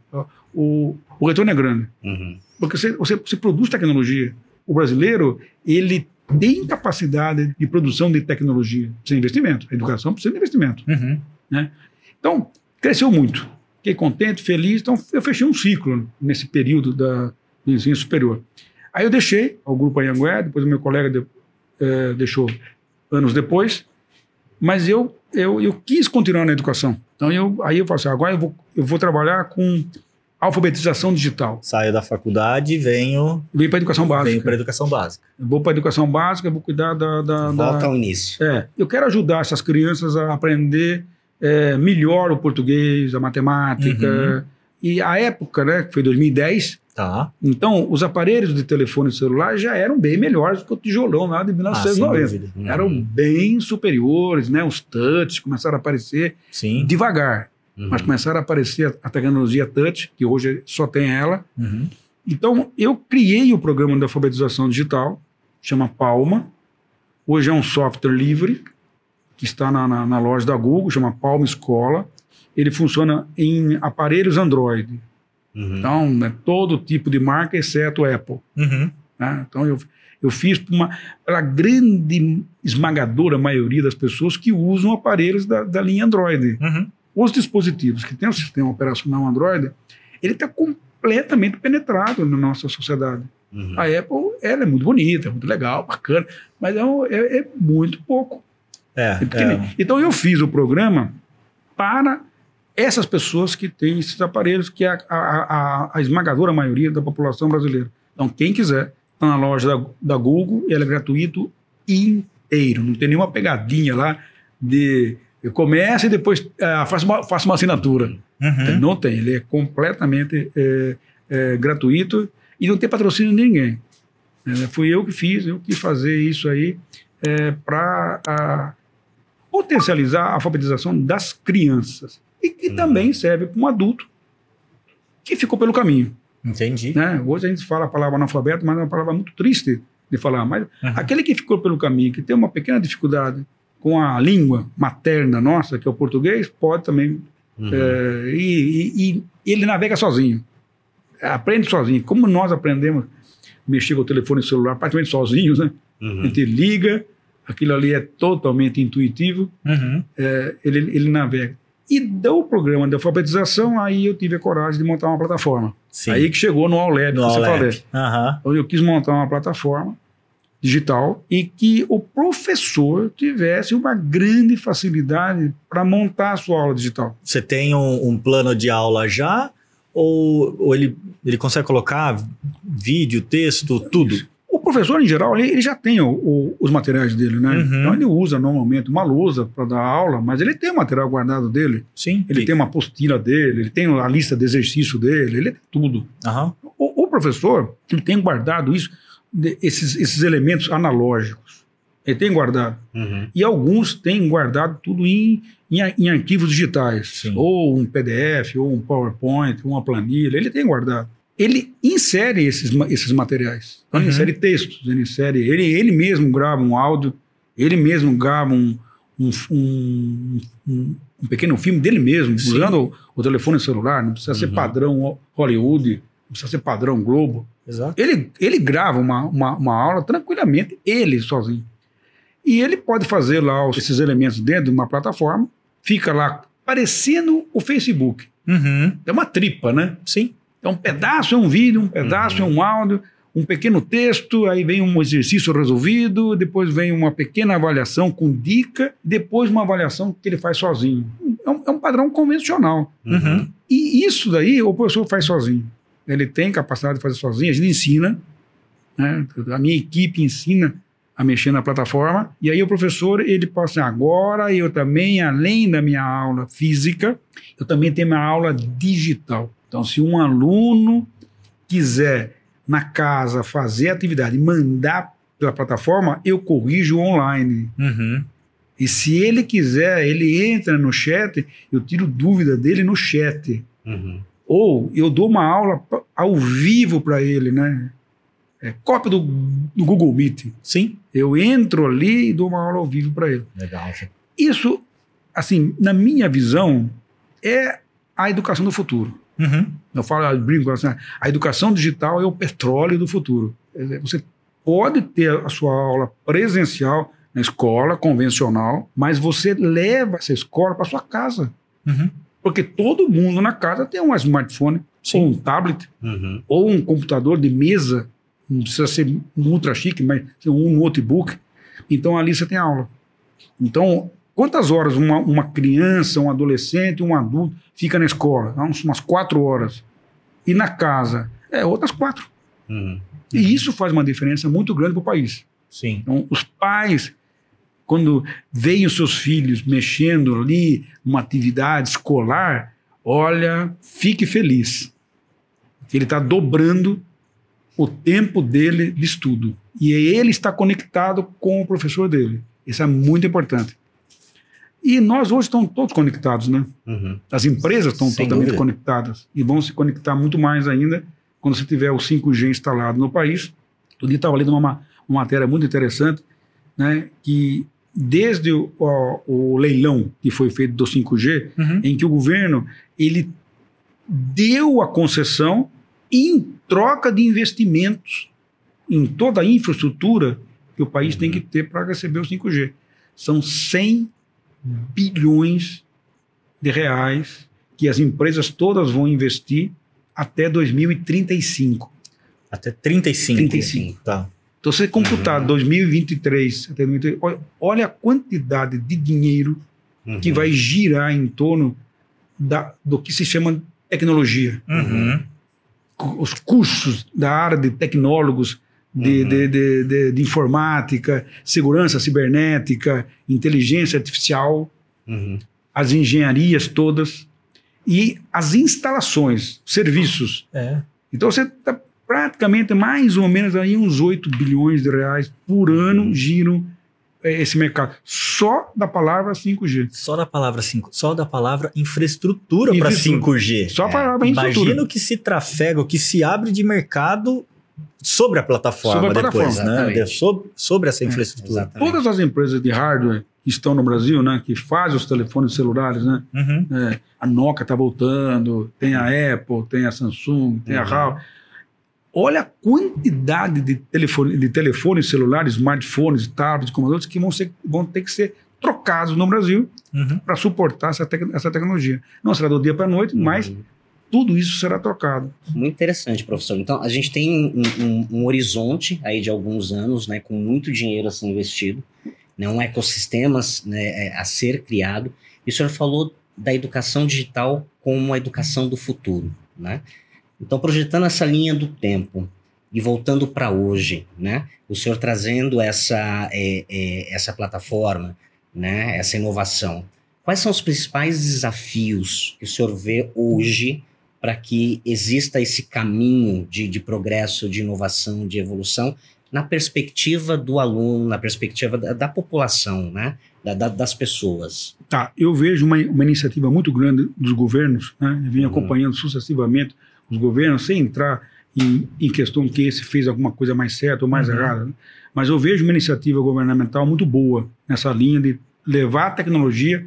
O, o retorno é grande. Uhum. Porque você, você, você produz tecnologia. O brasileiro, ele tem capacidade de produção de tecnologia. De investimento. A educação precisa de investimento. Uhum. Então, cresceu muito. Fiquei contente, feliz. Então, eu fechei um ciclo nesse período da, do ensino superior. Aí eu deixei o grupo Anhangué, depois o meu colega de- eh, deixou anos depois, mas eu, eu, eu quis continuar na educação. Então, eu, aí eu falei assim, agora eu vou, eu vou trabalhar com alfabetização digital. Saio da faculdade e venho, Vem para educação básica. venho para educação básica. Eu vou para educação básica, vou cuidar da. da, Volta da... ao início. É, eu quero ajudar essas crianças a aprender é, melhor o português, a matemática. Uhum. E a época, né, que foi 2010, Tá. então os aparelhos de telefone celular já eram bem melhores do que o tijolão lá de Ah, sem 1990. dúvida. Uhum. eram bem superiores, né? Os touch começaram a aparecer Sim. devagar, Uhum. mas começaram a aparecer a, a tecnologia touch, que hoje só tem ela. Uhum. Então, eu criei o programa de alfabetização digital, chama Palma. Hoje é um software livre, que está na, na, na loja da Google, chama Palma Escola. Ele funciona em aparelhos Android. Uhum. Então, é todo tipo de marca, exceto Apple. Uhum. né? Então, eu, eu fiz para pela grande esmagadora maioria das pessoas que usam aparelhos da, da linha Android. Uhum. Os dispositivos que têm o sistema operacional Android, ele está completamente penetrado na nossa sociedade. Uhum. A Apple, ela é muito bonita, é muito legal, bacana, mas é, um- é- é muito pouco. É, É pequenininho. Então eu fiz o programa para essas pessoas que têm esses aparelhos, que é a, a- a- a esmagadora maioria da população brasileira. Então quem quiser, está na loja da, da Google, ele é gratuito inteiro, não tem nenhuma pegadinha lá de eu começo e depois ah, faço, uma, faço uma assinatura. Uhum. Não tem, ele é completamente é, é, gratuito e não tem patrocínio de ninguém. É, fui eu que fiz, eu quis fazer isso aí para potencializar a alfabetização das crianças e que Uhum. também serve para um adulto que ficou pelo caminho. Entendi. Né? Hoje a gente fala a palavra analfabeto, mas é uma palavra muito triste de falar. Mas Uhum. aquele que ficou pelo caminho, que tem uma pequena dificuldade com a língua materna nossa, que é o português, pode também Uhum. é, e, e- e ele navega sozinho. Aprende sozinho. Como nós aprendemos a mexer com o telefone celular praticamente sozinhos, né? A Uhum. gente liga, aquilo ali é totalmente intuitivo, Uhum. é, ele, ele navega. E do programa de alfabetização, aí eu tive a coragem de montar uma plataforma. Sim. Aí que chegou no Auleb, no que você falou. Aham. Então eu quis montar uma plataforma digital e que o professor tivesse uma grande facilidade para montar a sua aula digital. Você tem um, um plano de aula já? Ou, ou ele, ele consegue colocar vídeo, texto, tudo? O professor, em geral, ele, ele já tem o- o- os materiais dele, né? Uhum. Então ele usa normalmente uma lousa para dar aula, mas ele tem o material guardado dele, Sim. ele tem uma apostila dele, ele tem a lista de exercício dele, ele tem tudo. Aham. O, o professor, ele tem guardado isso, de- esses, esses elementos analógicos. Ele tem guardado. Uhum. E alguns têm guardado tudo em, em, em arquivos digitais, Sim. ou um PDF, ou um PowerPoint, ou uma planilha, ele tem guardado. Ele insere esses, esses materiais. Então, ele Uhum. insere textos, ele insere. Ele, ele mesmo grava um áudio, ele mesmo grava um, um, um, um- um pequeno filme dele mesmo, Sim. usando o, o telefone celular, não precisa ser Uhum. padrão Hollywood, precisa ser padrão Globo. Exato. Ele, ele grava uma, uma, uma aula tranquilamente, ele sozinho. E ele pode fazer lá os- esses elementos dentro de uma plataforma, fica lá parecendo o Facebook. Uhum. É uma tripa, né? Sim. É um pedaço é um vídeo, um pedaço é um áudio, um pequeno texto, aí vem um exercício resolvido, depois vem uma pequena avaliação com dica, depois uma avaliação que ele faz sozinho. É um, é um padrão convencional. Uhum. E isso daí o professor faz sozinho. Ele tem capacidade de fazer sozinho, a gente ensina, né? a minha equipe ensina a mexer na plataforma, e aí o professor, ele passa assim, agora eu também, além da minha aula física, eu também tenho minha aula digital. Então, se um aluno quiser na casa fazer atividade e mandar pela plataforma, eu corrijo online. Uhum. E se ele quiser, ele entra no chat, eu tiro dúvida dele no chat. Uhum. Ou eu dou uma aula ao vivo para ele, né? É, cópia do, do Google Meet. Sim. Eu entro ali e dou uma aula ao vivo para ele. Legal. Isso, assim, na minha visão, é a educação do futuro. Uhum. Eu falo, eu brinco assim, a educação digital é o petróleo do futuro. Quer dizer, Você pode ter a sua aula presencial na escola convencional, mas você leva essa escola para sua casa. Uhum. Porque todo mundo na casa tem um smartphone, Sim. ou um tablet, Uhum. ou um computador de mesa, não precisa ser um ultra chique, mas um notebook. Então ali você tem aula. Então, quantas horas uma, uma criança, um adolescente, um adulto fica na escola? Uns- Umas quatro horas. e na casa é outras quatro. Uhum. E isso faz uma diferença muito grande para o país. Sim. Então, os pais, quando veem os seus filhos mexendo ali numa atividade escolar, olha, fique feliz. Ele está dobrando o tempo dele de estudo. E ele está conectado com o professor dele. Isso é muito importante. E nós hoje estamos todos conectados, né? Uhum. As empresas estão Sem totalmente dúvida. conectadas e vão se conectar muito mais ainda quando você tiver o 5G instalado no país. Outro dia estava lendo uma, uma matéria muito interessante, né, que desde o, o- o leilão que foi feito do 5G, Uhum. em que o governo ele deu a concessão em troca de investimentos em toda a infraestrutura que o país tem que ter para receber o 5G. São 100 bilhões de reais que as empresas todas vão investir até 2035. Até 35. 35. Tá. Então, se você computar 2023 até 2023, olha- olha a quantidade de dinheiro Uhum. que vai girar em torno da, do que se chama tecnologia. Uhum. Os cursos da área de tecnólogos, de, Uhum. de, de, de- de informática, segurança cibernética, inteligência artificial, Uhum. as engenharias todas e as instalações, serviços. É. Então você está praticamente mais ou menos aí uns 8 bilhões de reais por ano giram eh, esse mercado. Só da palavra 5G. Só da palavra 5, só da palavra infraestrutura para Infraestrutura. 5G. Só a É, palavra infraestrutura. Imagina o que se trafega, o que se abre de mercado sobre a plataforma Sobre a depois, plataforma, né? Sobre, sobre essa É, infraestrutura. Exatamente. Todas as empresas de hardware que estão no Brasil, né, que fazem os telefones celulares, né, Uhum. é, a Nokia está voltando, tem a Apple, tem a Samsung, tem a Uhum. Huawei. Olha a quantidade de, telefone, de telefones celulares, smartphones, tablets, computadores que vão, ser, vão ter que ser trocados no Brasil Uhum. para suportar essa, tec- essa tecnologia. Não será do dia para a noite, mas Uhum. tudo isso será trocado. Muito interessante, professor. Então, a gente tem um, um- um horizonte aí de alguns anos, né, com muito dinheiro a ser investido, né, um ecossistema né, é, a ser criado. E o senhor falou da educação digital como a educação do futuro, né? Então, projetando essa linha do tempo e voltando para hoje, né? O senhor trazendo essa, é, é, essa plataforma, né? Essa inovação. Quais são os principais desafios que o senhor vê hoje para que exista esse caminho de, de progresso, de inovação, de evolução, na perspectiva do aluno, na perspectiva da, da população, né? Da- da- das pessoas. Tá, eu vejo uma, uma iniciativa muito grande dos governos, né? Eu venho Uhum. acompanhando sucessivamente os governos, sem entrar em, em questão que esse fez alguma coisa mais certa ou mais Uhum. errada. né? Mas eu vejo uma iniciativa governamental muito boa nessa linha de levar a tecnologia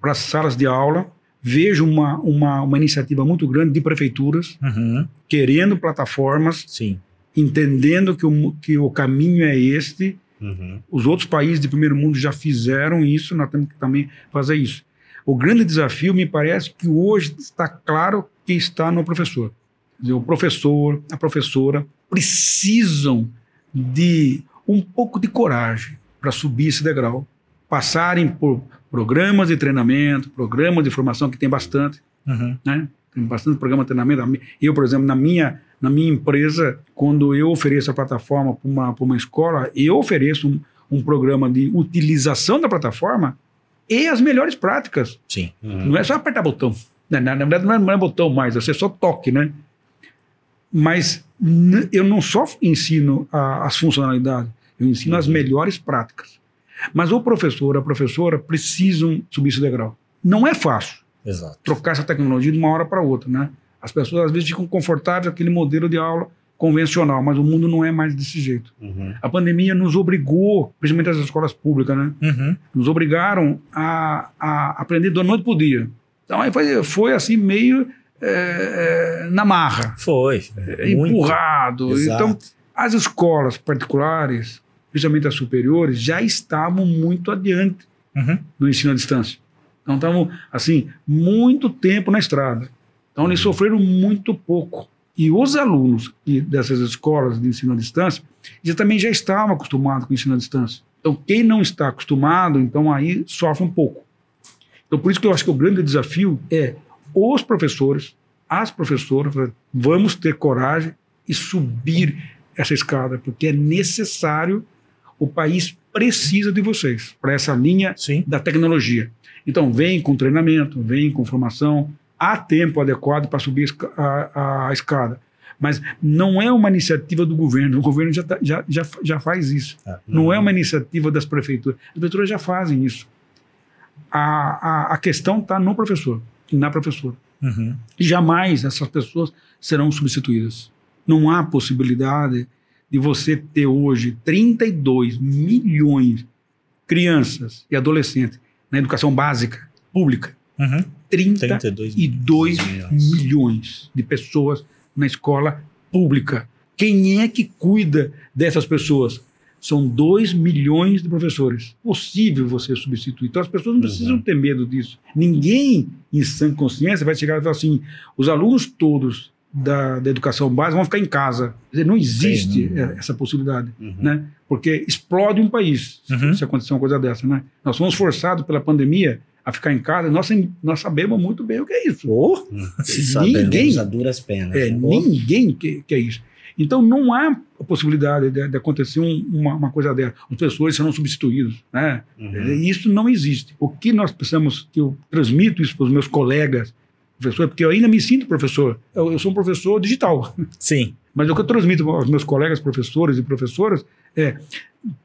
para as salas de aula. Vejo uma, uma, uma iniciativa muito grande de prefeituras Uhum. querendo plataformas, Sim. entendendo que o, que o caminho é este Uhum. os outros países de primeiro mundo já fizeram isso, nós temos que também fazer isso. O grande desafio, me parece, que hoje está claro que está no professor. Dizer, o professor, a professora precisam de um pouco de coragem para subir esse degrau, passarem por programas de treinamento, programas de formação, que tem bastante, Uhum. né? Tem bastante programa de treinamento. Eu, por exemplo, na minha, na minha empresa, quando eu ofereço a plataforma para uma, pra uma escola, eu ofereço um, um programa de utilização da plataforma e as melhores práticas. Sim. Uhum. Não é só apertar botão. Na, na- na verdade, não é, não é botão mais, é só toque, né? Mas eu não só ensino a- as funcionalidades, eu ensino as Uhum. melhores práticas. Mas o professor, a professora precisam subir esse degrau. Não é fácil Exato. trocar essa tecnologia de uma hora para outra, né? As pessoas às vezes ficam confortáveis com aquele modelo de aula convencional, mas o mundo não é mais desse jeito. Uhum. A pandemia nos obrigou, principalmente as escolas públicas, né? Uhum. Nos obrigaram a, a aprender da noite para o dia. Então aí foi, foi assim meio é, é, na marra, Foi. é, Muito. empurrado. Exato. Então as escolas particulares, principalmente as superiores, já estavam muito adiante Uhum. no ensino à distância. Então estavam, assim, muito tempo na estrada. Então eles sofreram muito pouco. E os alunos dessas escolas de ensino à distância, já também já estavam acostumados com o ensino à distância. Então quem não está acostumado, então aí sofre um pouco. Então por isso que eu acho que o grande desafio é os professores, às professoras, vamos ter coragem e subir essa escada, porque é necessário, o país precisa de vocês para essa linha Sim. da tecnologia. Então, vem com treinamento, vem com formação, há tempo adequado para subir a a, a escada. Mas não é uma iniciativa do governo, o governo já, tá- já, já, já faz isso. Ah. Não é uma iniciativa das prefeituras. As prefeituras já fazem isso. A, a, a questão está no professor, e na professora. Uhum. Jamais essas pessoas serão substituídas. Não há possibilidade de você ter hoje 32 milhões de crianças e adolescentes na educação básica pública. Uhum. 32 32 milhões. milhões. de pessoas na escola pública. Quem é que cuida dessas pessoas? São 2 milhões de professores. Possível você substituir. Então as pessoas não precisam ter medo disso. Ninguém, em sã consciência, vai chegar e falar assim: os alunos todos da, da educação básica vão ficar em casa. Quer dizer, não existe Sim, não- eh, essa possibilidade. Uhum. Né? Porque explode um país Uhum. se acontecer uma coisa dessa. Né? Nós fomos forçados pela pandemia a ficar em casa. Nós, nós sabemos muito bem o que é isso. Oh, Ninguém- a duras penas. É, né? ninguém quer, quer isso. Então não há a possibilidade de, de acontecer um- uma, uma coisa dessa. Os professores serão substituídos. Né? Uhum. É, Isso não existe. O que nós precisamos, que eu transmito isso para os meus colegas, professores, porque eu ainda me sinto professor. Eu, eu sou um professor digital. sim. Mas o que eu transmito aos meus colegas professores e professoras é: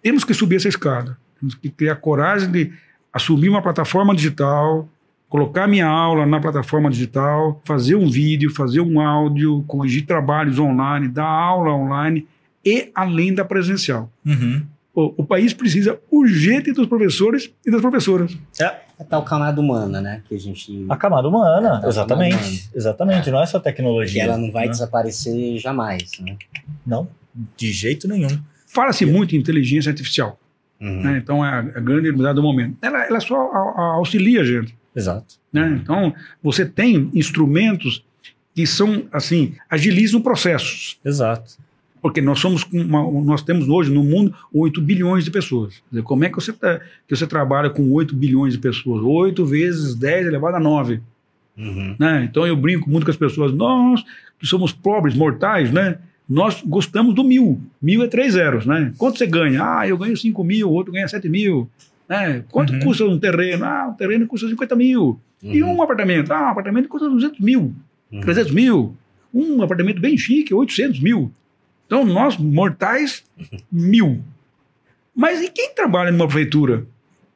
temos que subir essa escada. Temos que criar coragem de assumir uma plataforma digital, colocar minha aula na plataforma digital, fazer um vídeo, fazer um áudio, corrigir trabalhos online, dar aula online e além da presencial. Uhum. O, o país precisa urgente dos professores e das professoras. É, A tal camada humana, né? Que a gente. a camada humana, É, tá exatamente. humana. Exatamente, não é só Que tecnologia. ela não vai né? desaparecer jamais, né? Não, de jeito nenhum. Fala-se muito em inteligência artificial, Uhum. né? então é a, a grande novidade do momento. Ela, ela só a- a- auxilia a gente. Exato. né? Então, você tem instrumentos que são, assim, agilizam processos. Exato. Porque nós somos uma- nós temos hoje no mundo 8 bilhões de pessoas. Dizer, como é que você, tá- que você trabalha com 8 bilhões de pessoas? 8 vezes 10 elevado a 9. Uhum. Né? Então eu brinco muito com as pessoas, nós que somos pobres, mortais, né? Nós gostamos do mil. Mil é três zeros, né? Quanto você ganha? Ah, eu ganho 5 mil, o outro ganha 7 mil. Né? Quanto Uhum. custa um terreno? Ah, um terreno custa 50 mil. E Uhum. um apartamento? Ah, um apartamento custa 200 mil, Uhum. 300 mil. Um apartamento bem chique, 800 mil. Então, nós, mortais, mil. Mas e quem trabalha numa prefeitura?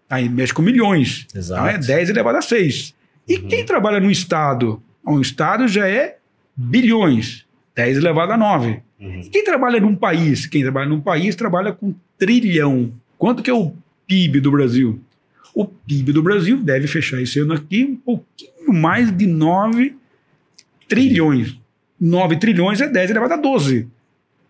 Aí mexe com milhões. Exato. Então é 10 elevado a 6. E Uhum. quem trabalha no Estado? Um Estado já é bilhões. 10 elevado a 9. Uhum. E quem trabalha num país? Quem trabalha num país trabalha com trilhão. Quanto que é o PIB do Brasil? O PIB do Brasil deve fechar esse ano aqui um pouquinho mais de 9 trilhões. 9 trilhões é 10 elevado a 12.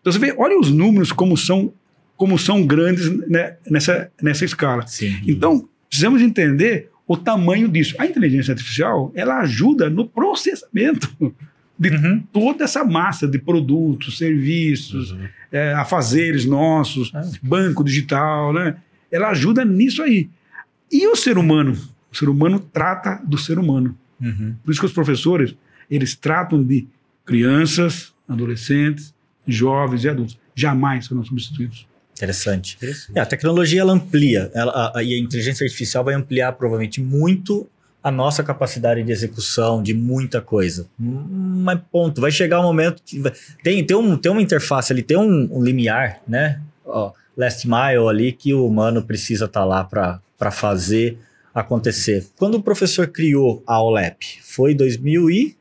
Então você vê, olha os números como são, como são grandes né, nessa, nessa escala. Sim. Então, precisamos entender o tamanho disso. A inteligência artificial, ela ajuda no processamento de Uhum. toda essa massa de produtos, serviços, Uhum. é, afazeres nossos, Ah. banco digital, né? Ela ajuda nisso aí. E o ser humano? O ser humano trata do ser humano. Uhum. Por isso que os professores, eles tratam de crianças, adolescentes, jovens e adultos. Jamais serão substituídos. Interessante. É, a tecnologia ela amplia, ela, a- a- e a inteligência artificial vai ampliar provavelmente muito a nossa capacidade de execução de muita coisa. Mas ponto, vai chegar um momento que vai- tem, tem, um, tem uma interface ali, tem um, um limiar, né? Ó, last mile ali que o humano precisa estar lá para fazer acontecer. Quando o professor criou a OLEP? Foi 2000 e...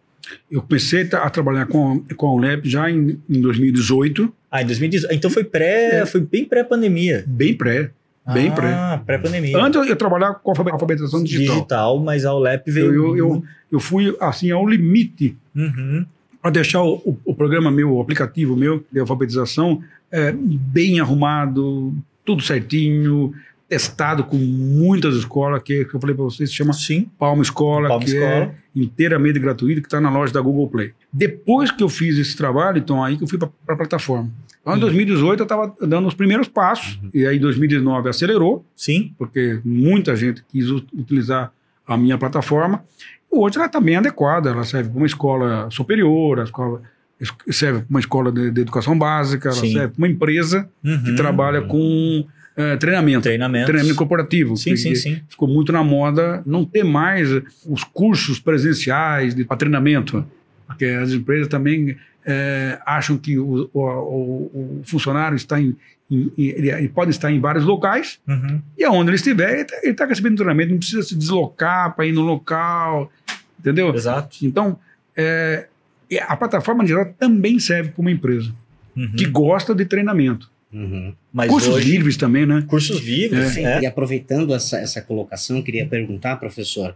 Eu comecei a tra- a trabalhar com, com a UNEP já em, em 2018, Ah, em 2018. Então foi pré, É. foi bem pré-pandemia. bem pré. Bem pré. Ah, pré-pandemia. Antes eu, trabalhava com alfabe- alfabetização digital. mas a OLEP veio. Eu, eu, eu, eu fui assim ao limite Uhum. para deixar o, o, o programa meu, o aplicativo meu de alfabetização é, bem arrumado, tudo certinho, testado com muitas escolas, que, que eu falei para vocês, se chama Sim. Palma Escola, Palma que Escola. é inteiramente gratuito, que está na loja da Google Play. Depois que eu fiz esse trabalho, então aí que eu fui para a plataforma. Então, em 2018, eu estava dando os primeiros passos, e aí em 2019 acelerou, Sim. porque muita gente quis utilizar a minha plataforma. Hoje ela está bem adequada, ela serve para uma escola superior, a escola serve para uma escola de, de educação básica, ela Sim. serve para uma empresa que Uhum. trabalha com eh, treinamento, Treinamentos. treinamento corporativo. Sim, que- sim, que sim. Ficou muito na moda não ter mais os cursos presenciais de pra treinamento, porque as empresas também eh, acham que o, o- o- o funcionário está em, em- ele, ele pode estar em vários locais Uhum. e aonde ele estiver, ele está recebendo treinamento, não precisa se deslocar para ir no local, entendeu? Exato. Então, é, a plataforma geral também serve para uma empresa Uhum. que gosta de treinamento. Uhum. Mas Cursos hoje, livres também, né? cursos livres, Sim, é. E aproveitando essa, essa colocação, eu queria perguntar, professor,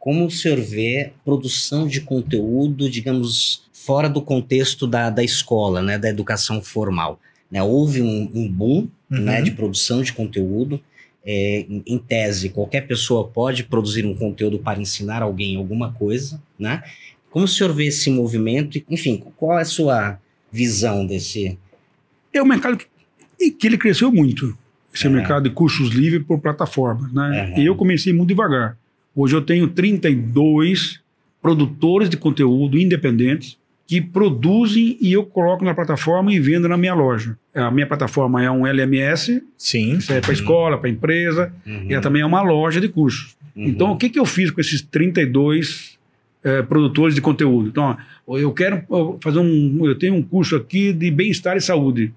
como o senhor vê produção de conteúdo, digamos, fora do contexto da, da escola, né, da educação formal? Né, houve um, um boom Uhum. né, de produção de conteúdo. É, em, tese, qualquer pessoa pode produzir um conteúdo para ensinar alguém alguma coisa, né? Como o senhor vê esse movimento? Enfim, qual é a sua visão desse? É um mercado que, que ele cresceu muito. Esse É. mercado de cursos livres por plataformas, né? Uhum. E eu comecei muito devagar. Hoje eu tenho 32 produtores de conteúdo independentes que produzem e eu coloco na plataforma e vendo na minha loja. A minha plataforma é um LMS, Sim. isso é para escola, para empresa, e ela também é uma loja de cursos. Uhum. Então, o que, que eu fiz com esses 32 eh, produtores de conteúdo? Então, ó, eu quero fazer um. Eu tenho um curso aqui de bem-estar e saúde.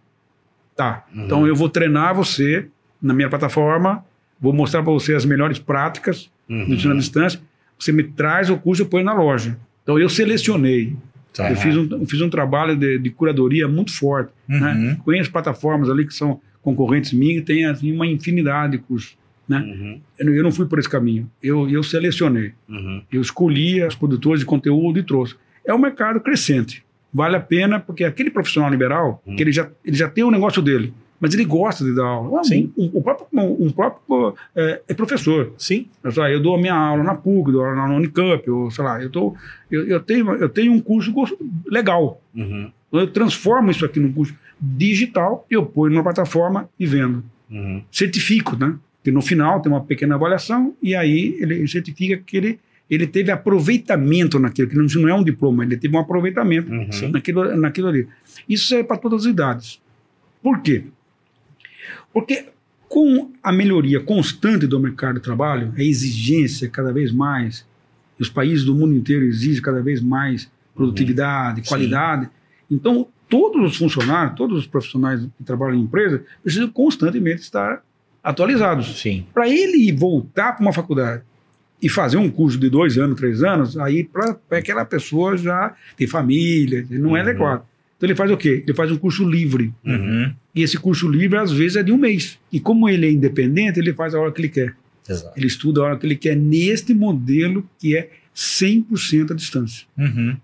Tá. Uhum. Então, eu vou treinar você na minha plataforma, vou mostrar para você as melhores práticas Uhum. do ensino à distância. Você me traz o curso e eu ponho na loja. Então, eu selecionei. Tá. Eu, fiz um, eu fiz um trabalho de, de curadoria muito forte. Né? Uhum. Conheço plataformas ali que são concorrentes minhas e tem assim, uma infinidade de cursos. Uhum. Eu não- eu não fui por esse caminho. Eu, eu selecionei. Uhum. Eu escolhi os produtores de conteúdo e trouxe. É um mercado crescente. Vale a pena, porque aquele profissional liberal, Hum. que ele já, ele já tem o negócio dele, mas ele gosta de dar aula. Um- Sim. Um, o próprio, um, um próprio é, é professor. Sim. Eu, sei lá, eu dou a minha aula na PUC, dou aula na Unicamp, eu, sei lá, eu, tô, eu, eu, tenho, eu tenho um curso legal. Uhum. Então, Eu transformo isso aqui num curso digital, eu ponho numa plataforma e vendo. Uhum. Certifico, né? Que no final tem uma pequena avaliação e aí ele certifica que ele, ele teve aproveitamento naquilo, que não, não é um diploma, ele teve um aproveitamento Uhum. naquilo, naquilo ali. Isso é para todas as idades. Por quê? Porque com a melhoria constante do mercado de trabalho, a exigência cada vez mais, os países do mundo inteiro exigem cada vez mais produtividade, Sim. qualidade. Então, todos os funcionários, todos os profissionais que trabalham em empresa precisam constantemente estar atualizados. Sim. Para ele voltar para uma faculdade e fazer um curso de dois anos, três anos, aí para aquela pessoa já tem família, não é Uhum. adequado. Então ele faz o quê? Ele faz um curso livre. Uhum. E esse curso livre, às vezes, é de um mês. E como ele é independente, ele faz a hora que ele quer. Exato. Ele estuda a hora que ele quer neste modelo que é 100% à distância. Uhum.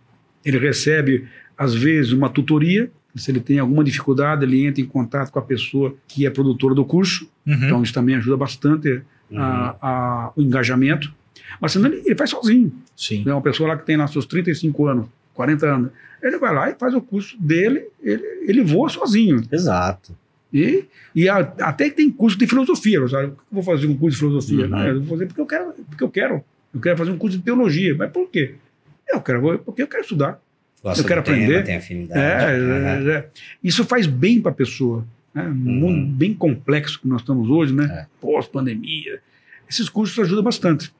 Ele recebe, às vezes, uma tutoria. Se ele tem alguma dificuldade, ele entra em contato com a pessoa que é produtora do curso. Uhum. Então, isso também ajuda bastante a- a- o engajamento. Mas senão ele, ele faz sozinho. Sim. É uma pessoa lá que tem lá seus 35 anos, 40 anos. Ele vai lá e faz o curso dele, ele, ele voa sozinho. Exato. E, e a- até que tem curso de filosofia. Sabe? Eu vou fazer um curso de filosofia. Uhum. Não, eu vou fazer porque eu quero. Porque eu quero. Eu quero fazer um curso de teologia. Mas por quê? Eu quero, porque eu quero estudar. Gosta Eu quero tema, aprender. Tem afinidade. É, Uhum. é, é. Isso faz bem para a pessoa. Né? Um mundo bem complexo que nós estamos hoje, né? É. Pós-pandemia. Esses cursos ajudam bastante.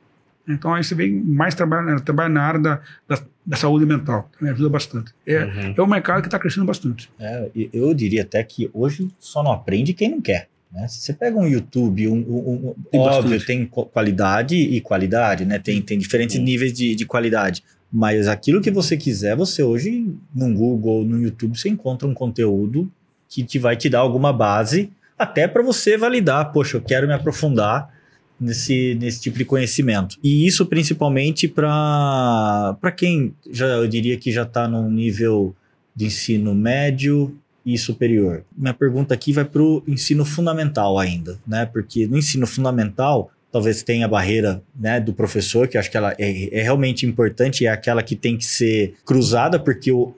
Então aí você vem mais trabalhar trabalha na área da, da, da saúde mental. Também ajuda bastante. É, Uhum. é um mercado que está crescendo bastante. É, eu diria até que hoje só não aprende quem não quer. Né? Se você pega um YouTube, um, um- um- Tem óbvio, bastante. tem qualidade e qualidade, né? Tem, tem diferentes Sim. níveis de, de qualidade. Mas aquilo que você quiser, você hoje no Google, no YouTube, você encontra um conteúdo que te vai te dar alguma base, até para você validar, poxa, eu quero me aprofundar nesse, nesse tipo de conhecimento. E isso principalmente para quem já eu diria que já está num nível de ensino médio e superior. Minha pergunta aqui vai para o ensino fundamental ainda, né? Porque no ensino fundamental talvez tenha a barreira né, do professor, que eu acho que ela é, é realmente importante, é aquela que tem que ser cruzada, porque o,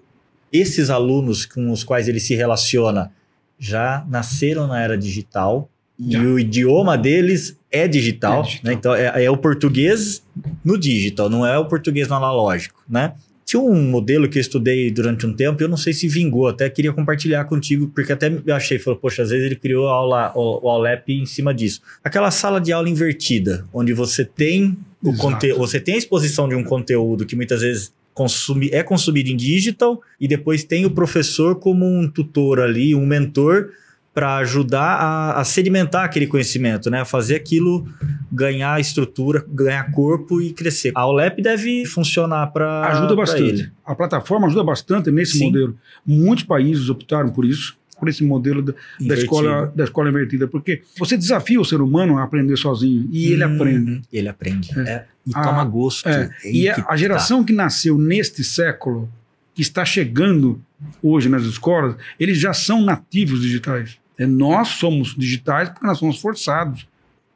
esses alunos com os quais ele se relaciona já nasceram na era digital E o idioma deles é digital, É digital. né? Então é, é o português no digital, não é o português no analógico, né? Tinha um modelo que eu estudei durante um tempo, eu não sei se vingou, até queria compartilhar contigo, porque até eu achei, falou, poxa, às vezes ele criou a aula, o, o Aulep em cima disso. Aquela sala de aula invertida, onde você tem o Exato. conteúdo, você tem a exposição de um conteúdo que muitas vezes consumi, é consumido em digital, e depois tem o professor como um tutor ali, um mentor, para ajudar a, a sedimentar aquele conhecimento, né? A fazer aquilo ganhar estrutura, ganhar corpo e crescer. A Aulep deve funcionar para Ajuda bastante. A plataforma ajuda bastante nesse Sim. modelo. Muitos países optaram por isso, por esse modelo da, da escola, da escola invertida, porque você desafia o ser humano a aprender sozinho e ele Uhum. aprende. Ele aprende. É. E Ah, toma gosto. É, Aí e a, a tá. geração que nasceu neste século, que está chegando hoje nas escolas, eles já são nativos digitais. É, nós somos digitais porque nós somos forçados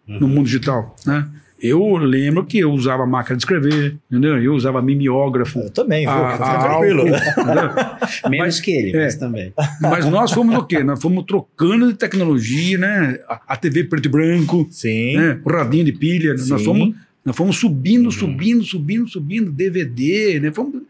no mundo digital. Né? Eu lembro que eu usava máquina de escrever, entendeu? eu usava mimeógrafo. Eu também, viu? a- Fica a tranquilo. álcool? Menos Mas- que ele, é. mas também. Mas nós fomos o quê? Nós fomos trocando de tecnologia, né? A, a TV preto e branco, Sim. né? o radinho de pilha. Nós Sim. fomos, nós fomos subindo, Uhum. subindo, subindo, subindo, DVD, né? Fomos,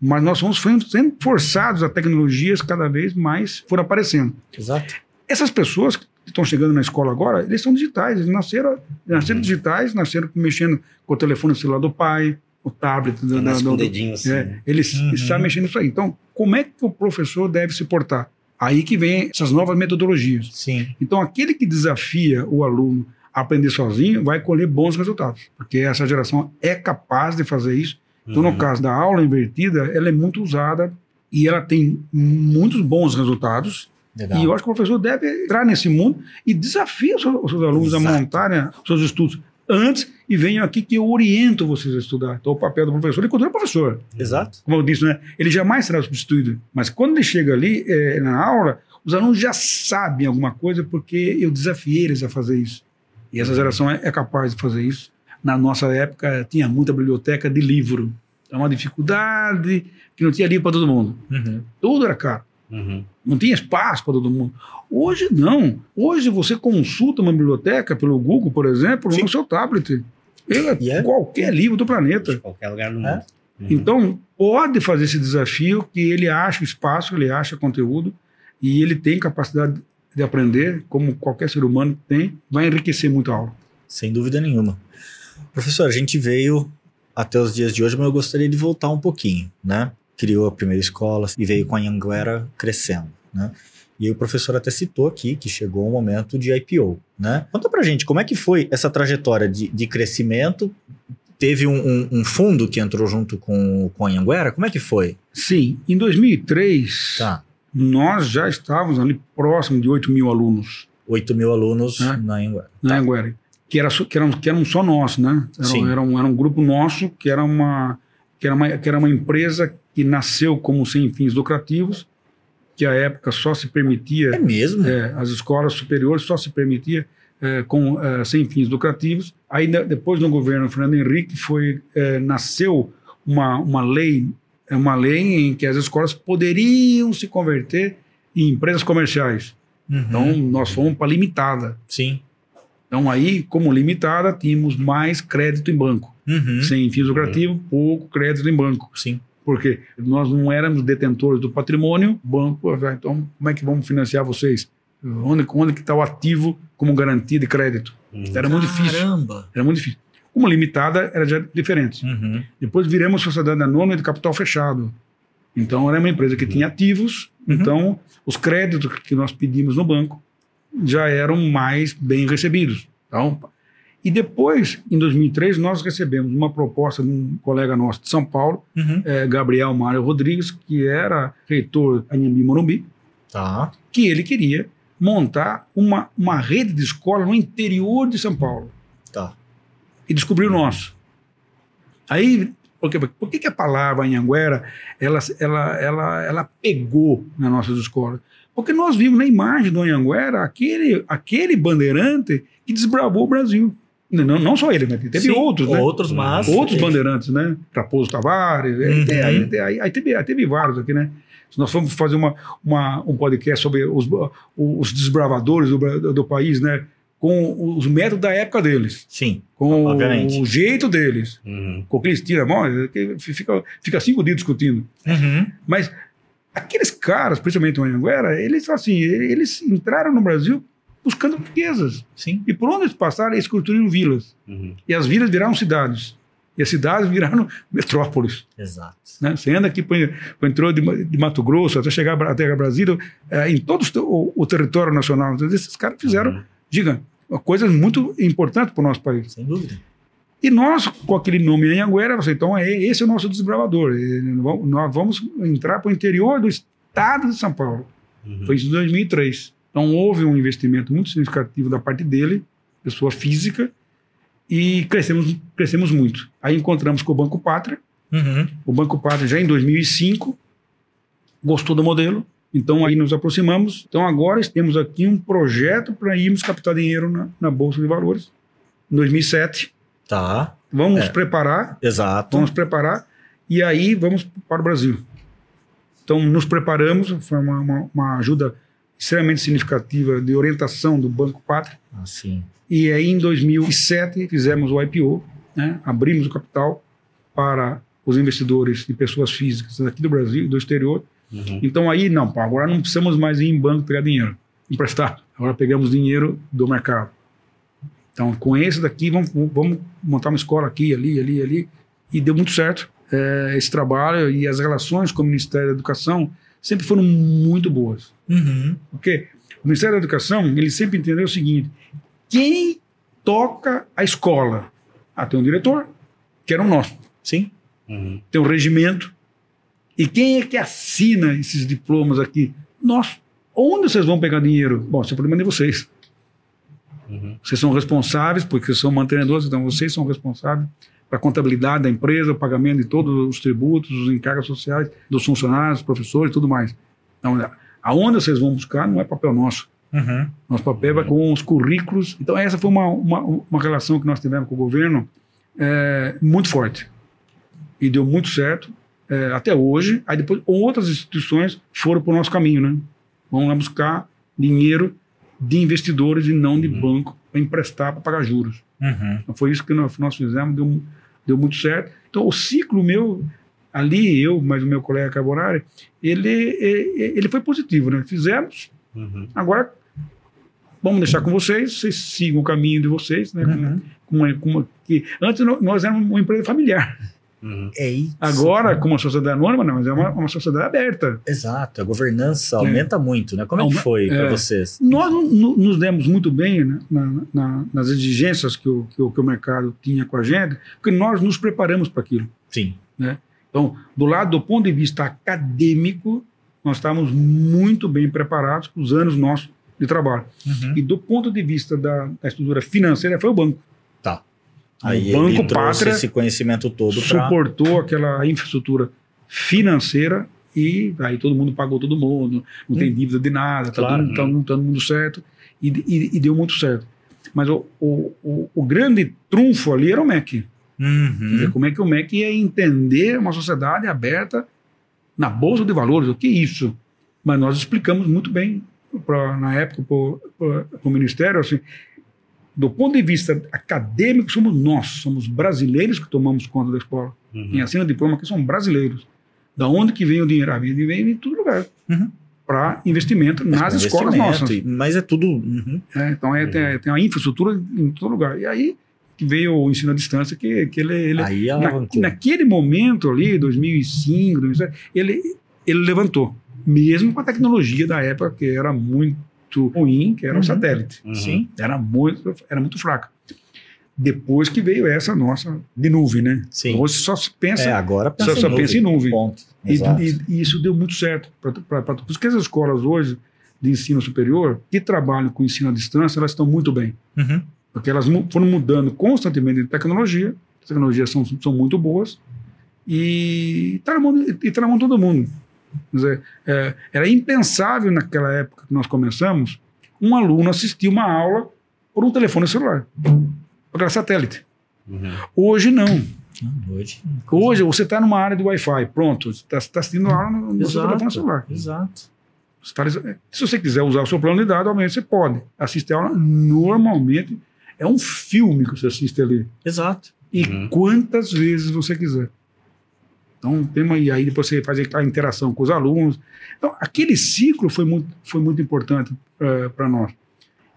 mas nós fomos sendo forçados a tecnologias cada vez mais foram aparecendo. Exato. Essas pessoas que estão chegando na escola agora, eles são digitais, eles nasceram, nasceram Uhum. digitais, nasceram mexendo com o telefone celular do pai, o tablet do, com o do- dedinho assim. é, né? eles Uhum. sabem mexer nisso aí. Então, como é que o professor deve se portar? Aí que vem essas novas metodologias. Sim. Então, aquele que desafia o aluno a aprender sozinho vai colher bons resultados, porque essa geração é capaz de fazer isso. Então, Uhum. no caso da aula invertida, ela é muito usada e ela tem muitos bons resultados. Legal. E eu acho que o professor deve entrar nesse mundo e desafia os seus, os seus alunos Exato. a montarem os seus estudos antes e venham aqui que eu oriento vocês a estudar. Então, o papel do professor, ele continua professor Exato. como eu disse, né? Ele jamais será substituído. Mas quando ele chega ali eh, na aula, os alunos já sabem alguma coisa porque eu desafiei eles a fazer isso. E essa geração é, é capaz de fazer isso. Na nossa época, tinha muita biblioteca de livro. É uma dificuldade que não tinha livro para todo mundo. Uhum. Tudo era caro. Uhum. Não tinha espaço para todo mundo. Hoje não. Hoje você consulta uma biblioteca pelo Google, por exemplo, Sim. no seu tablet. Ele E é? qualquer livro do planeta. De qualquer lugar do É? mundo. Uhum. Então, pode fazer esse desafio que ele acha espaço, ele acha conteúdo e ele tem capacidade de aprender, como qualquer ser humano tem, vai enriquecer muito a aula. Sem dúvida nenhuma. Professor, a gente veio até os dias de hoje, mas eu gostaria de voltar um pouquinho, né? Criou a primeira escola e veio com a Anhanguera crescendo, né? E aí o professor até citou aqui que chegou o momento de IPO, né? Conta pra gente, como é que foi essa trajetória de, de crescimento? Teve um, um- um fundo que entrou junto com, com a Anhanguera? Como é que foi? Sim, em 2003, Tá. nós já estávamos ali próximo de 8 mil alunos 8 mil alunos É. na Anhanguera. na Anguera, que, era, que, eram, que eram só nossos, né? Era, era, um, era um grupo nosso, que era, uma, que, era uma, que era uma empresa que nasceu como sem fins lucrativos, que à época só se permitia É mesmo? É, as escolas superiores só se permitia é, com é, sem fins lucrativos. Aí de- depois no governo Fernando Henrique foi é, nasceu uma, uma lei é uma lei em que as escolas poderiam se converter em empresas comerciais. Uhum. Então nós fomos para limitada. Sim. Então aí como limitada tínhamos mais crédito em banco, Uhum. sem fins lucrativos pouco crédito em banco. Sim. Porque nós não éramos detentores do patrimônio, banco, ah, então como é que vamos financiar vocês? Onde, onde que está o ativo como garantia de crédito? Uhum. Era muito difícil. Caramba! Era muito difícil. Como limitada, era já diferente. Uhum. Depois viramos sociedade anônima de capital fechado. Então era uma empresa que tinha ativos, Uhum. então os créditos que nós pedimos no banco já eram mais bem recebidos. Então, e depois, em 2003, nós recebemos uma proposta de um colega nosso de São Paulo, Uhum. eh, Gabriel Mário Rodrigues, que era reitor Anhembi Morumbi, Tá. que ele queria montar uma, uma rede de escola no interior de São Paulo. Tá. E descobriu o nosso. Aí, por que, que a palavra Anhanguera, ela, ela, ela, ela pegou nas nossas escolas? Porque nós vimos na imagem do Anhanguera aquele, aquele bandeirante que desbravou o Brasil. Não, não só ele, né? teve Sim, outros, né? Outros, mas. Outros Uhum. bandeirantes, né? Raposo Tavares, aí, tem- aí, aí, aí teve, aí teve vários aqui, né? Se nós formos fazer uma, uma, um podcast sobre os, os desbravadores do, do país, né? com os métodos da época deles. Sim. Com obviamente. o jeito deles. Uhum. Com o Cristina, bom, fica, fica cinco dias discutindo. Uhum. Mas aqueles caras, principalmente o Anhanguera, eles assim, eles entraram no Brasil buscando riquezas. Sim. E por onde eles passaram, eles construíram vilas. Uhum. E as vilas viraram cidades. E as cidades viraram metrópoles. Exato. Né? Você anda aqui para o interior de, de, Mato Grosso, até chegar até Brasília, é, em todo o, o, território nacional. Então, esses caras fizeram, Uhum. diga, coisas muito importantes para o nosso país. Sem dúvida. E nós, com aquele nome Anhanguera, você, então é, esse é o nosso desbravador. E Nós vamos entrar para o interior do estado de São Paulo. Uhum. Foi isso em 2003. Então houve um investimento muito significativo da parte dele, pessoa física, e crescemos, crescemos muito. Aí encontramos com o Banco Pátria. Uhum. O Banco Pátria já em 2005 gostou do modelo. Então aí nos aproximamos. Então agora temos aqui um projeto para irmos captar dinheiro na, na Bolsa de Valores. Em 2007. Tá. Vamos É. preparar Exato. vamos preparar e aí vamos para o Brasil. Então, nos preparamos, foi uma, uma, uma ajuda extremamente significativa de orientação do Banco Pátria. Assim. E aí, em 2007, fizemos o IPO, né? abrimos o capital para os investidores e pessoas físicas aqui do Brasil e do exterior. Uhum. Então, aí, não, agora não precisamos mais ir em banco pegar dinheiro, emprestar. Agora pegamos dinheiro do mercado. Então, com esse daqui, vamos, vamos montar uma escola aqui, ali, ali, ali. E deu muito certo é, esse trabalho e as relações com o Ministério da Educação sempre foram muito boas. Uhum. Porque o Ministério da Educação, ele sempre entendeu o seguinte: quem toca a escola? Ah, tem um diretor, que era o nosso, Sim. Uhum. tem um regimento. E quem é que assina esses diplomas aqui? Nós. Onde vocês vão pegar dinheiro? Bom, esse é o problema de vocês. Uhum. Vocês são responsáveis, porque são mantenedores, então vocês são responsáveis para a contabilidade da empresa, o pagamento de todos os tributos, os encargos sociais dos funcionários, professores e tudo mais. Então, aonde vocês vão buscar não é papel nosso. Uhum. Nosso papel vai com os currículos. Então, essa foi uma, uma, uma relação que nós tivemos com o governo é, muito forte. E deu muito certo é, até hoje. Aí depois outras instituições foram para o nosso caminho, né? Vão lá buscar dinheiro de investidores e não de Uhum. banco para emprestar para pagar juros. Uhum. Então, foi isso que nós, nós fizemos, deu, deu muito certo. Então, o ciclo meu, ali, eu, mais o meu colega Carbonari, ele, ele, ele foi positivo, né? Fizemos, Uhum. agora vamos deixar com vocês, vocês sigam o caminho de vocês, né? Uhum. Com com uma- que, antes nós éramos uma empresa familiar. Uhum. É isso. Agora, como uma sociedade anônima, não, mas é uma, uma sociedade aberta. Exato. A governança aumenta muito, né? Como é que foi para é. vocês? Nós nos demos muito bem né, na- na- nas exigências que o, que o- que o mercado tinha com a gente, porque nós nos preparamos para aquilo. Sim. Então, do lado do ponto de vista acadêmico, nós estávamos muito bem preparados com os anos nossos de trabalho. Uhum. E do ponto de vista da, da estrutura financeira, foi o banco. Tá. O Aí Banco ele trouxe Pátria esse conhecimento todo. Suportou aquela infraestrutura financeira e aí todo mundo pagou todo mundo, não tem dívida de nada, tá Claro. tudo, tá, tá todo mundo certo e, e- e deu muito certo. Mas o, o, o, o grande trunfo ali era o MEC. Dizer, Uhum. Como é que o MEC ia entender uma sociedade aberta na Bolsa de Valores? O que é isso? Mas nós explicamos muito bem, pra, na época, para o Ministério, assim, do ponto de vista acadêmico, somos nós, somos brasileiros que tomamos conta da escola. Uhum. Quem assina diploma aqui são brasileiros. Da onde que vem o dinheiro? A vida vem de todo lugar. Uhum. Para investimento nas escolas Investimento, nossas. Mas é tudo. uhum. É, então é, tem, tem uma infraestrutura em todo lugar. E aí que veio o ensino à distância, que, que ele, ele Aí na- alavancou. naquele momento ali, 2005, 2007, ele, ele levantou. Mesmo com a tecnologia da época, que era muito ruim, que era Uhum. o satélite. Uhum. Sim. Era muito, era muito fraca. Depois que veio essa nossa de nuvem, né? Sim. Hoje só se pensa É, agora pensa só- em só nuvem. pensa em nuvem. Ponto. e, e- e isso deu muito certo. Pra, pra, pra, por isso que as escolas hoje de ensino superior que trabalham com ensino à distância, elas estão muito bem. Uhum. Porque elas mu- foram mudando constantemente de tecnologia, as tecnologias são, são muito boas, e está na, mão e tá na mão de todo mundo. Quer dizer, é, era impensável naquela época que nós começamos um aluno assistir uma aula por um telefone celular, por aquela satélite. Uhum. Hoje não. Hoje. Hoje, você está numa área de Wi-Fi, pronto, você está tá assistindo a aula no, no seu telefone celular. Exato. Você tá- se você quiser usar o seu plano de dados, obviamente você pode. Assistir a aula normalmente é um filme que você assiste ali. Exato. E Uhum. quantas vezes você quiser. Então, tem uma, e aí depois você faz a interação com os alunos. Então, aquele ciclo foi muito, foi muito importante para nós.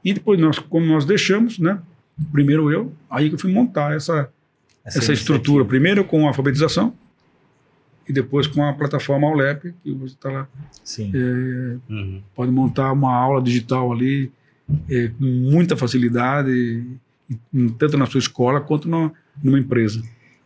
E depois, nós, como nós deixamos, né? Primeiro eu, aí que eu fui montar essa, essa estrutura. Primeiro com a alfabetização e depois com a plataforma Aulep, que você está lá Sim. é, Uhum. pode montar uma aula digital ali é, com muita facilidade, tanto na sua escola quanto na, numa empresa.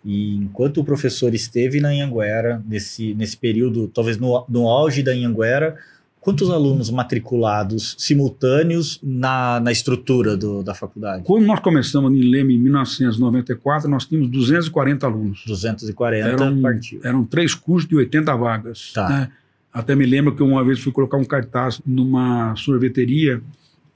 E enquanto o professor esteve na Anhanguera, nesse, nesse período, talvez no, no auge da Anhanguera, quantos alunos matriculados simultâneos na, na estrutura do, da faculdade? Quando nós começamos em Leme em 1994, nós tínhamos 240 alunos. 240 Eram, partiu. eram três cursos de 80 vagas. Tá. né? Até me lembro que uma vez fui colocar um cartaz numa sorveteria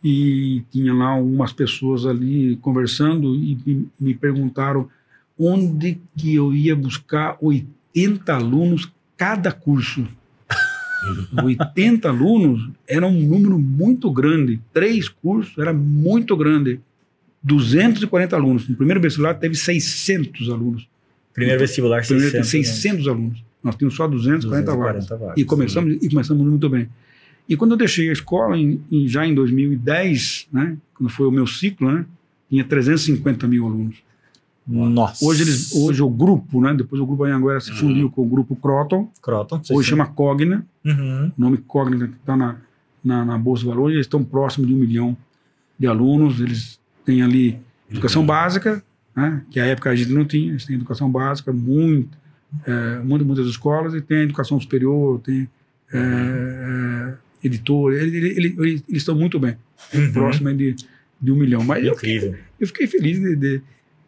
e tinha lá umas pessoas ali conversando e me, me perguntaram onde que eu ia buscar 80 alunos cada curso. 80 alunos era um número muito grande. Três cursos era muito grande. 240 alunos. No primeiro vestibular teve 600 alunos. Primeiro vestibular, Primeiro 600. teve 600 alunos. Nós tínhamos só 240, vagas. 240 vagas. E começamos, e começamos muito bem. E quando eu deixei a escola, em, em- já em 2010, né, quando foi o meu ciclo, né, tinha 350 mil alunos. Nossa. Hoje, eles, hoje o grupo, né, depois o grupo Anhanguera se Uhum. fundiu com o grupo Croton, Croton. hoje chama Cogna, Uhum. o nome Cogna que está na, na, na Bolsa de Valores, eles estão próximos de um milhão de alunos, eles têm ali educação Uhum. básica, né, que a época a gente não tinha, eles têm educação básica, muito, é, muitas, muitas escolas, e tem educação superior, tem é, é, editor, ele- ele- ele- ele- eles estão muito bem, Uhum. próximo de, de um milhão. Mas eu, Incrível. eu fiquei feliz de, de,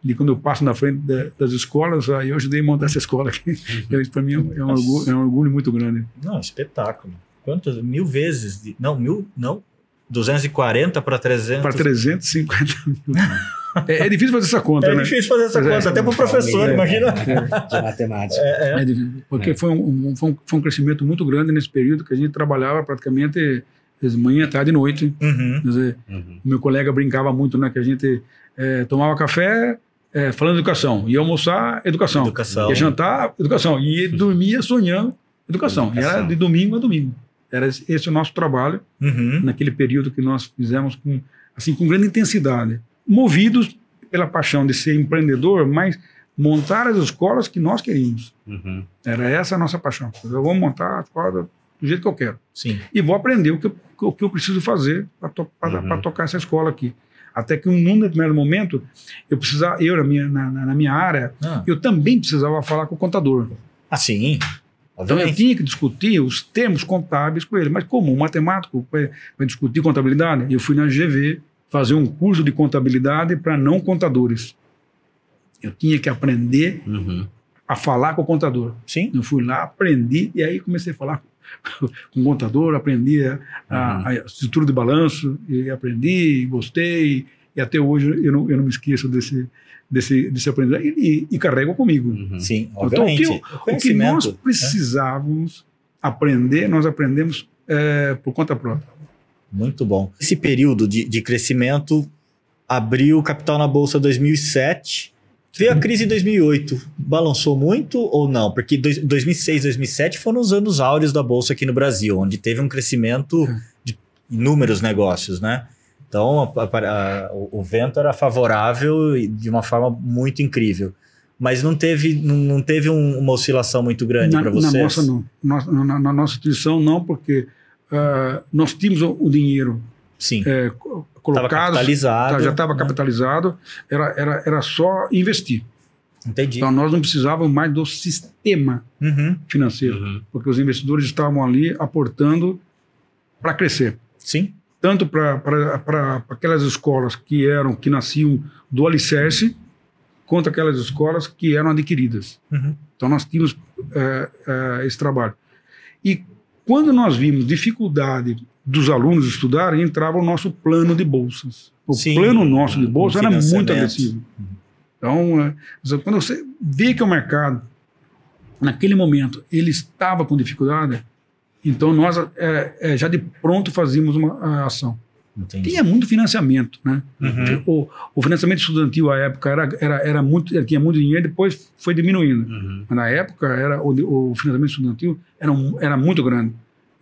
de quando eu passo na frente da- das escolas, aí eu ajudei a montar essa escola aqui. Isso para mim é um, é um orgulho, é um orgulho muito grande. Não, espetáculo. Quantas? Mil vezes? de- não, mil. Não. 240 para 300. Para 350 mil. É, é difícil fazer essa conta, É né? difícil fazer essa é. conta, até para o professor, É, imagina. De matemática. É, é. É difícil, porque É. Foi, um, um- foi, um, foi um crescimento muito grande nesse período que a gente trabalhava praticamente de manhã, tarde e noite. Uhum. Quer dizer, Uhum. o meu colega brincava muito, né? Que a gente eh, tomava café eh, falando educação, ia almoçar, educação, Educação. ia jantar, educação, e dormia sonhando educação. E era Educação. de domingo a domingo. Era esse esse o nosso trabalho Uhum. naquele período que nós fizemos com assim com grande intensidade, movidos pela paixão de ser empreendedor, mas montar as escolas que nós queríamos. Uhum. Era essa a nossa paixão. Eu vou montar a escola do jeito que eu quero Sim. e vou aprender o que eu, o que eu preciso fazer para to Uhum. tocar essa escola aqui. Até que num determinado momento eu precisava, eu na minha, na, na- minha área, Ah, eu também precisava falar com o contador. ah, sim. Então eu tinha que discutir os termos contábeis com ele. Mas como um matemático vai vai discutir contabilidade? Eu fui na GV fazer um curso de contabilidade para não contadores. Eu tinha que aprender Uhum. a falar com o contador. Sim. Eu fui lá, aprendi, e aí comecei a falar com o contador, aprendi a, a- Uhum. a estrutura de balanço, e aprendi, gostei, e até hoje eu não, eu não me esqueço desse, desse, desse aprendizado, e, e- e carrego comigo. Uhum. Sim, Então, o obviamente. que, O o que nós né? precisávamos aprender, nós aprendemos é, por conta própria. Muito bom. Esse período de, de crescimento abriu o capital na Bolsa 2007. Veio a crise em 2008. Balançou muito ou não? Porque dois- 2006, 2007 foram os anos áureos da Bolsa aqui no Brasil, onde teve um crescimento É. de inúmeros negócios, né? Então, a- a- a- o o vento era favorável de uma forma muito incrível. Mas não teve, não, não teve um- uma oscilação muito grande Na, para na vocês? nossa, não. Nós- na, na nossa instituição, não, porque ah, nós tínhamos o, o dinheiro Sim. é, co- Estava colocado, capitalizado. tá, já estava né? capitalizado, era, era, era só investir. Entendi. Então nós não precisávamos mais do sistema Uhum. financeiro, Uhum. porque os investidores estavam ali aportando para crescer. Sim. Tanto para aquelas escolas que eram que nasciam do alicerce, quanto aquelas escolas que eram adquiridas. Uhum. Então nós tínhamos eh, eh, esse trabalho. E quando nós vimos dificuldade dos alunos estudarem, entrava o nosso plano de bolsas. O Sim, plano nosso de bolsa era muito agressivo. Então, é, quando você vê que o mercado, naquele momento, ele estava com dificuldade, então nós é, é, já de pronto fazíamos uma ação. Entendi. Tinha muito financiamento, né? Uhum. O, o financiamento estudantil à época era, era, era muito, tinha muito dinheiro, depois foi diminuindo. Uhum. Mas na época era o, o financiamento estudantil era, era muito grande.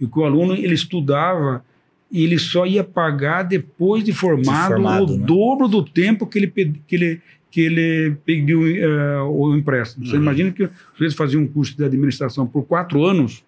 E que o aluno ele estudava e ele só ia pagar depois de formado, formado, o né? dobro do tempo que ele, que ele, que ele pediu eh, o empréstimo. Você Uhum. imagina que vocês faziam um curso de administração por quatro anos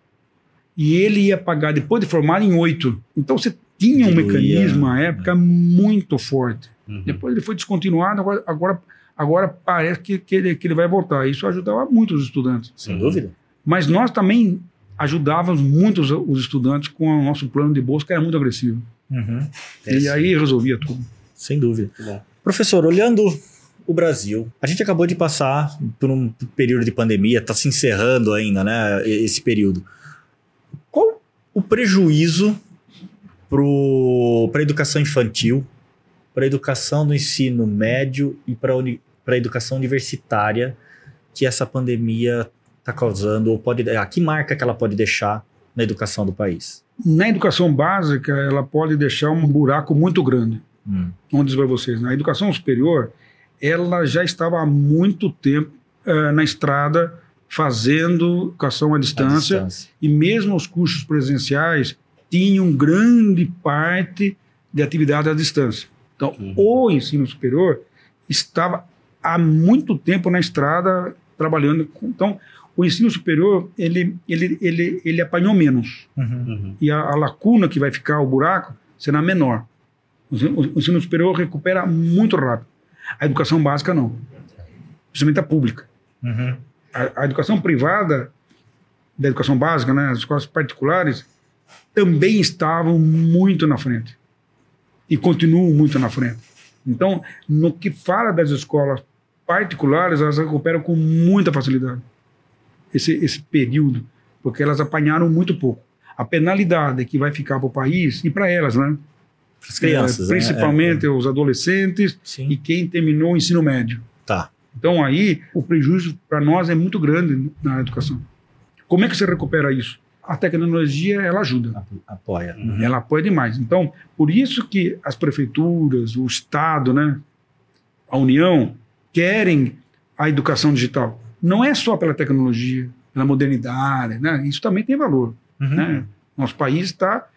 e ele ia pagar depois de formado em oito. Então você tinha um mecanismo à época muito forte. Uhum. Depois ele foi descontinuado, agora, agora, agora parece que, que, ele, que ele vai voltar. Isso ajudava muito os estudantes. Sem dúvida. Mas nós também ajudávamos muito os, os estudantes com o nosso plano de bolsa, que era muito agressivo. Uhum. e aí resolvia tudo. Sem dúvida. Professor, olhando o Brasil, a gente acabou de passar por um período de pandemia, está se encerrando ainda, né, esse período. Qual o prejuízo para a educação infantil, para a educação do ensino médio e para a educação universitária que essa pandemia está causando, ou pode, a que marca que ela pode deixar na educação do país? Na educação básica, ela pode deixar um buraco muito grande. Hum, Vamos dizer para vocês, na educação superior, ela já estava há muito tempo eh, na estrada fazendo educação à à distância, distância. e mesmo os cursos presenciais tinham grande parte de atividade à distância. Então, Uhum. o ensino superior estava há muito tempo na estrada trabalhando. com- Então, o ensino superior ele, ele, ele, ele apanhou menos Uhum. Uhum. e a, a lacuna que vai ficar, o buraco, será menor. O ensino, o ensino superior recupera muito rápido. A educação básica não, principalmente a pública. Uhum. A, a educação privada, da educação básica, né, as escolas particulares, também estavam muito na frente e continuam muito na frente. Então, no que fala das escolas particulares, elas recuperam com muita facilidade esse, esse período, porque elas apanharam muito pouco. A penalidade que vai ficar para o país e para elas, né? As crianças, É, né? principalmente É, os adolescentes é. Sim. e quem terminou o ensino médio. Tá. Então aí o prejuízo para nós é muito grande na educação. Como é que você recupera isso? A tecnologia ela ajuda, Apoia. Uhum. ela apoia demais. Então por isso que as prefeituras, o estado, né, a União querem a educação digital. Não é só pela tecnologia, pela modernidade, né? Isso também tem valor. Uhum. Né? Nosso país está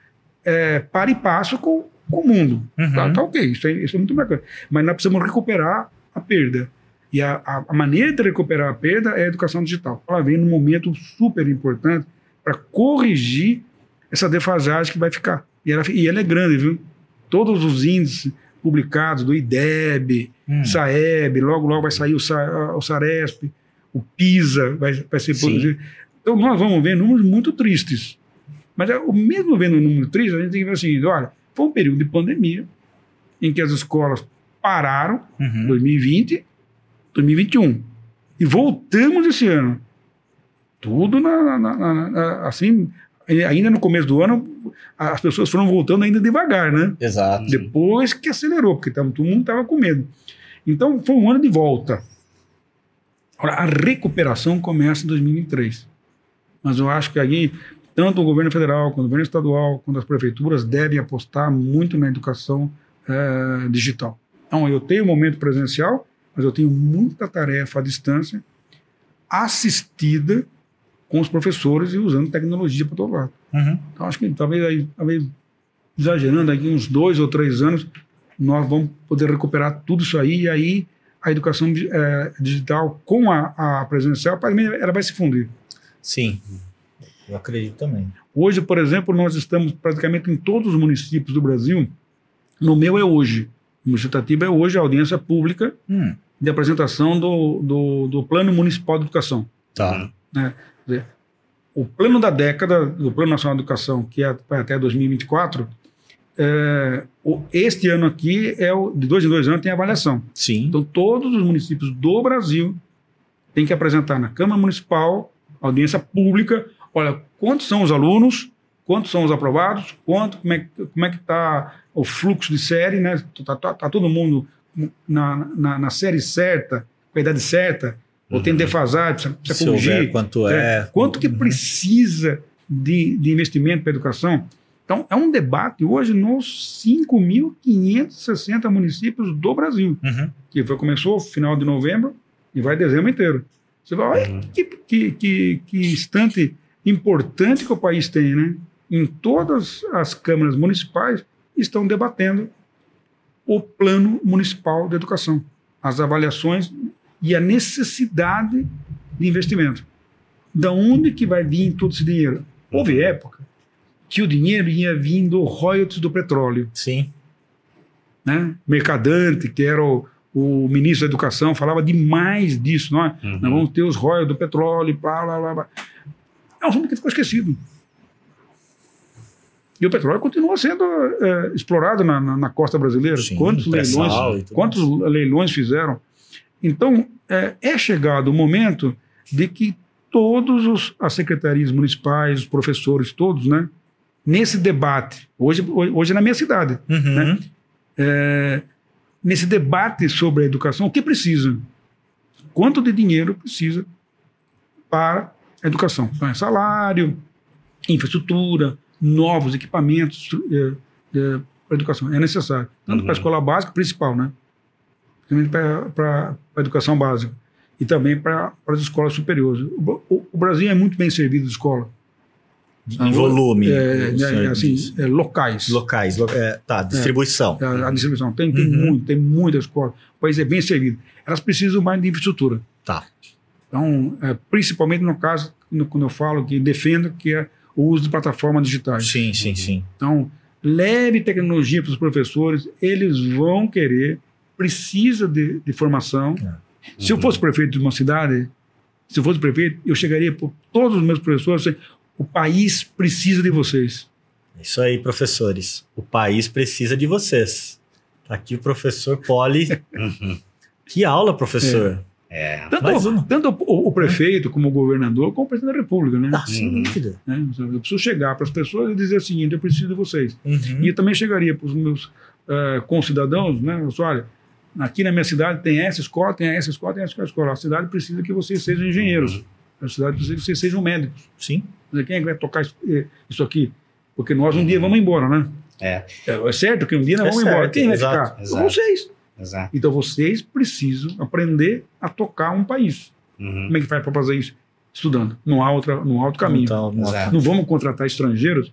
é, para e passo com, com o mundo. Uhum. Tá, tá ok, isso é, isso é muito bacana. Mas nós precisamos recuperar a perda. E a, a, a maneira de recuperar a perda é a educação digital. Ela vem num momento super importante para corrigir essa defasagem que vai ficar. E ela, e ela é grande, viu? Todos os índices publicados do IDEB, Hum. SAEB, logo, logo vai sair o, Sa, o SARESP, o PISA vai, vai ser Sim. produzido. Então nós vamos ver números muito tristes. Mas é, mesmo vendo um número triste, a gente tem que ver assim, olha, foi um período de pandemia em que as escolas pararam, Uhum. 2020, 2021, e voltamos esse ano. Tudo na, na- na- na- assim, ainda no começo do ano, as pessoas foram voltando ainda devagar, né? Exato. Depois que acelerou, porque tava, todo mundo estava com medo. Então, foi um ano de volta. Agora, a recuperação começa em 2023. Mas eu acho que aí, tanto o governo federal, quanto o governo estadual, quanto as prefeituras devem apostar muito na educação eh, digital. Então, eu tenho um momento presencial, mas eu tenho muita tarefa à distância, assistida com os professores e usando tecnologia para todo lado. Uhum. Então, acho que talvez, aí, talvez exagerando, aqui uns dois ou três anos, nós vamos poder recuperar tudo isso aí, e aí a educação eh, digital com a, a presencial, para mim, ela vai se fundir. Sim. Eu acredito também. Hoje, por exemplo, nós estamos praticamente em todos os municípios do Brasil. No meu é hoje. O municipativo é hoje a audiência pública Hum. de apresentação do, do, do Plano Municipal de Educação. Tá. O plano da década, do Plano Nacional de Educação, que é até 2024, é, este ano aqui, é o, de dois em dois anos, tem avaliação. Sim. Então, todos os municípios do Brasil têm que apresentar na Câmara Municipal, audiência pública, olha, quantos são os alunos, quantos são os aprovados, quanto, como é, como é que está o fluxo de série, né? Está tá, tá todo mundo na, na, na série certa, com a idade certa, ou tem Uhum. defasagem, precisa, precisa Se corrigir. quanto É, é. Quanto que Uhum. precisa de, de investimento para a educação? Então, é um debate hoje nos 5.560 municípios do Brasil, Uhum. que foi, começou no final de novembro e vai dezembro inteiro. Você vai, olha Uhum. que, que, que, que instante importante que o país tem, né? Em todas as câmaras municipais estão debatendo o plano municipal de educação, as avaliações e a necessidade de investimento. Da onde que vai vir todo esse dinheiro? Houve época que o dinheiro ia vindo royalties do petróleo, Sim. né? Mercadante, que era o, o ministro da Educação, falava demais disso, não é? Uhum. Nós vamos ter os royalties do petróleo, blá, blá, blá, blá. É um assunto que ficou esquecido. E o petróleo continua sendo é, explorado na, na- na costa brasileira. Sim, quantos leilões, quantos leilões fizeram? Então, é, é chegado o momento de que todos os, as secretarias municipais, os professores, todos, né? Nesse debate, hoje, hoje na minha cidade, Uhum. Né? é, nesse debate sobre a educação, o que precisa? Quanto de dinheiro precisa para a educação? Então, é salário, infraestrutura, novos equipamentos é, é, para a educação. É necessário. Tanto Uhum. para a escola básica, principal, né? Para, para a educação básica. E também para, para as escolas superiores. O, o- o Brasil é muito bem servido de escola. Em volume. É, senhor é, assim, é, locais. Locais. lo- é, tá, distribuição. A, a distribuição. Tem, tem Uhum. muito, tem muita escola. O país é bem servido. Elas precisam mais de infraestrutura. Tá. Então, é, principalmente no caso, no- quando eu falo que defendo, que é o uso de plataformas digitais. Sim, sim, sim. Então, leve tecnologia para os professores, eles vão querer, precisa de, de formação. Se eu fosse prefeito de uma cidade, se eu fosse prefeito, eu chegaria para todos os meus professores dizer, o país precisa de vocês. É Isso aí, professores. O país precisa de vocês. Tá aqui o professor Poli. Uhum. Que aula, professor. É. Tanto, Mais uma. tanto o, o prefeito, como o governador, como o presidente da república, né? Ah, sem Uhum. dúvida. Né? Eu preciso chegar para as pessoas e dizer o seguinte, eu preciso de vocês. Uhum. E eu também chegaria para os meus eh, concidadãos, né? Eu olha, aqui na minha cidade tem essa escola, tem essa escola, tem essa escola. A cidade precisa que vocês sejam engenheiros. A cidade precisa que vocês sejam médicos. Sim. Quem é que vai tocar isso, eh, aqui? Porque nós um dia vamos embora, né? É. É, é certo que um dia nós É vamos certo, embora. Quem vai exato, ficar? exato. Vocês. Exato. Então vocês precisam aprender a tocar um país. Uhum. Como é que faz para fazer isso? Estudando. Não há, outra, não há outro caminho. Então, Exato. Não vamos contratar estrangeiros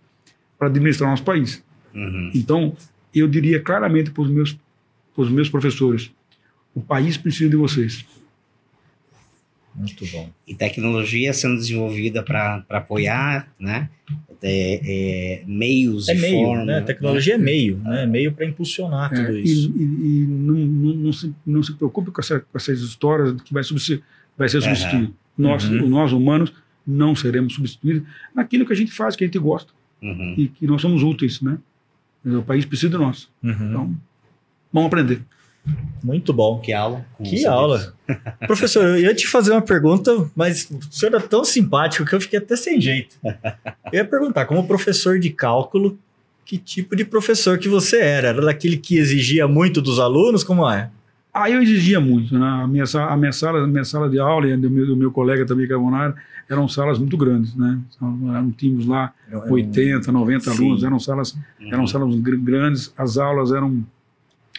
para administrar nosso país. Uhum. Então, eu diria claramente para os meus, pros meus professores: o país precisa de vocês. Muito bom. E tecnologia sendo desenvolvida para apoiar, né? É, é, meios É e meio, forma, né? Tecnologia é meio, né? Meio para impulsionar É, tudo e isso. e- e não, não, não se, não se preocupe com, essa- com essas histórias que vai, substi- vai ser substituído. Nós, Uhum. nós, humanos, não seremos substituídos naquilo que a gente faz, que a gente gosta Uhum. e que nós somos úteis, né? O país precisa de nós. Uhum. Então, vamos aprender. Muito bom. Que aula. Que aula. Professor, eu ia te fazer uma pergunta, mas o senhor é tão simpático que eu fiquei até sem jeito. Eu ia perguntar, como professor de cálculo, que tipo de professor que você era? Era daquele que exigia muito dos alunos? Como é? Aí eu exigia muito, né? A minha, a minha, sala, a minha sala de aula e do meu, do meu colega também, Carbonara, eram salas muito grandes, né? Então, Eram, tínhamos lá 80, 90 Sim. alunos, eram salas, eram Uhum. salas gr- grandes, as aulas eram,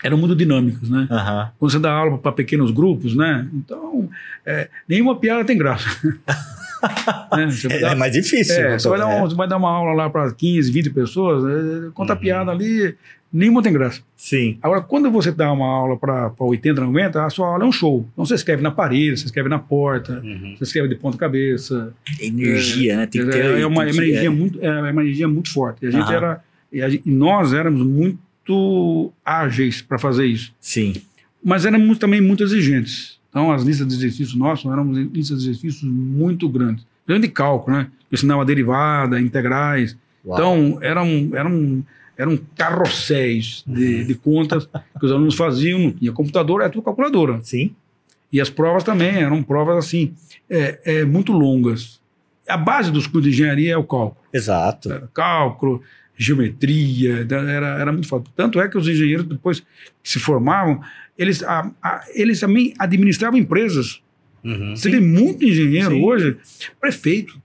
eram muito dinâmicas, né? Aham. Quando você dá aula para pequenos grupos, né? Então, é, nenhuma piada tem graça. Né? É, dar- é mais difícil. é, você vai, dar É. uma, você vai dar uma aula lá para 15, 20 pessoas, é, conta Uhum. piada ali, nenhuma tem graça. Sim. Agora, quando você dá uma aula para 80, 90, a sua aula é um show. Então você escreve na parede, você escreve na porta, Uhum. você escreve de ponta cabeça. Energia, né? Tem que é, ter. é uma, energia é. muito, é uma energia muito forte. E, a gente era, e nós éramos muito ágeis para fazer isso. Sim. Mas éramos também muito exigentes. Então, as listas de exercícios nossas eram listas de exercícios muito grandes. Grande cálculo, né? Eu ensinava derivada, integrais. Uau. Então, eram, eram, eram carrosséis de, de contas que os alunos faziam. Não tinha computador, era tudo calculadora. Sim. E as provas também eram provas, assim, é, é, muito longas. A base dos cursos de engenharia é o cálculo. Exato. Cálculo, geometria, era, era muito forte. Tanto é que os engenheiros, depois que se formavam, eles, a- a- eles também administravam empresas. Uhum. Você vê muito engenheiro Sim. hoje, prefeito.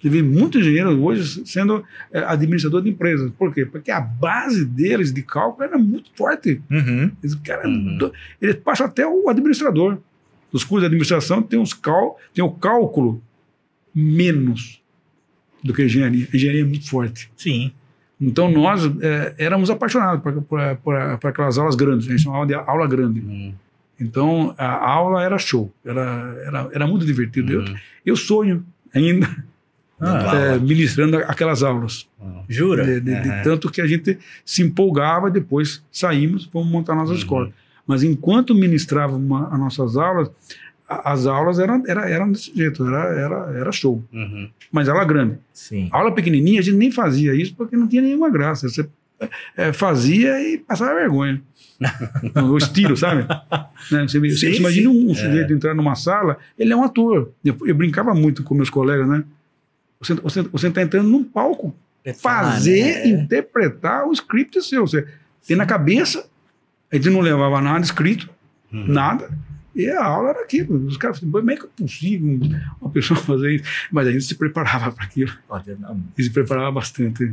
Você vê muito engenheiro hoje sendo é, administrador de empresas. Por quê? Porque a base deles de cálculo era muito forte. Uhum. Eles, cara, Uhum. do- eles passam até o administrador. Os cursos de administração tem, os cal, tem o cálculo menos do que a engenharia. A engenharia é muito forte. Sim. Então nós é, éramos apaixonados por, por, por- por aquelas aulas grandes. A gente chamava de aula grande. Uhum. Então a aula era show. Era, era, era muito divertido. Eu, Uhum. eu sonho ainda Ah, é, ministrando aquelas aulas. Uhum. Jura? De, de- de Aham. tanto que a gente se empolgava, depois saímos, fomos montar nossa Uhum. escola. Mas enquanto ministrava uma, as nossas aulas, as aulas eram, era, eram desse jeito, era, era, era show. Uhum. Mas aula grande. Sim. Aula pequenininha, a gente nem fazia isso porque não tinha nenhuma graça. Você é, fazia e passava vergonha. o estilo, sabe? Né? Você, você Sim, imagina sim. um, um sujeito entrar numa sala, ele é um ator. Eu, eu brincava muito com meus colegas, né? Você, você, você tá entrando num palco fazer, Ah, né? interpretar o script seu. Você tem na cabeça, a gente não levava nada escrito, Uhum. nada. E a aula era aquilo. Os caras falavam, como é que é possível uma pessoa fazer isso? Mas a gente se preparava para aquilo. Olha, não. E se preparava bastante.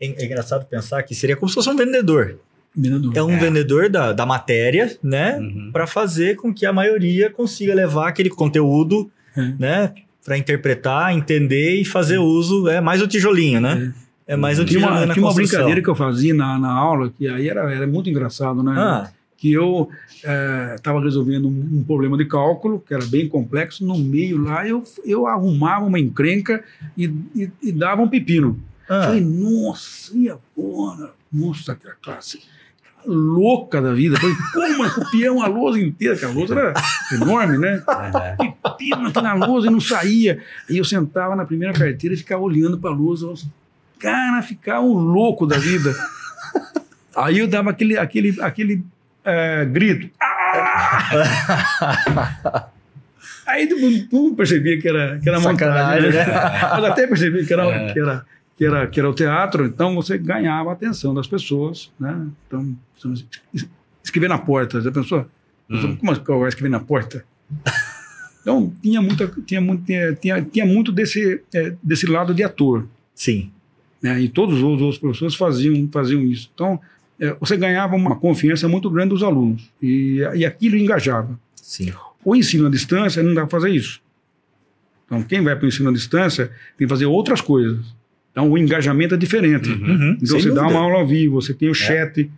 É, é engraçado pensar que seria como se fosse um vendedor. Vendedor. É um É. vendedor da, da matéria, né? Uhum. Para fazer com que a maioria consiga levar aquele conteúdo, É. né? Para interpretar, entender e fazer uso. É mais o tijolinho, né? É, mais o Tinha tijolinho uma, na tinha uma brincadeira que eu fazia na, na aula, que aí era, era muito engraçado, né? Ah, Que eu estava resolvendo um, um problema de cálculo, que era bem complexo, no meio lá eu, eu arrumava uma encrenca e, e, e dava um pepino. ah, Falei, nossa, e agora? Nossa, aquela classe louca da vida. Falei, como é copiar uma lousa inteira? Que a lousa era enorme, né? Pepino aqui na lousa e não saía. Aí eu sentava na primeira carteira e ficava olhando para a lousa. Cara, ficava um louco da vida. Aí eu dava aquele, aquele, aquele eh, grito. Ah! Aí todo mundo- todo mundo percebia que era, que era Sacanagem, montagem, né? né? Mas até percebi que era, É. que, era, que, era, que era o teatro, então você ganhava a atenção das pessoas, né? Então, escrever na porta, já pensou? Hum. Como que eu vou escrever na porta? Então, tinha, muita, tinha, muito, tinha, tinha, tinha muito desse, eh, desse lado de ator, sim. né? E todos os outros professores faziam, faziam isso. Então, você ganhava uma confiança muito grande dos alunos, e, e aquilo engajava. Sim. O ensino à distância não dá para fazer isso. Então, quem vai para o ensino à distância tem que fazer outras coisas. Então, o engajamento é diferente. Uhum. Uhum, Então, você dá dúvida. uma aula ao vivo, você tem o chat,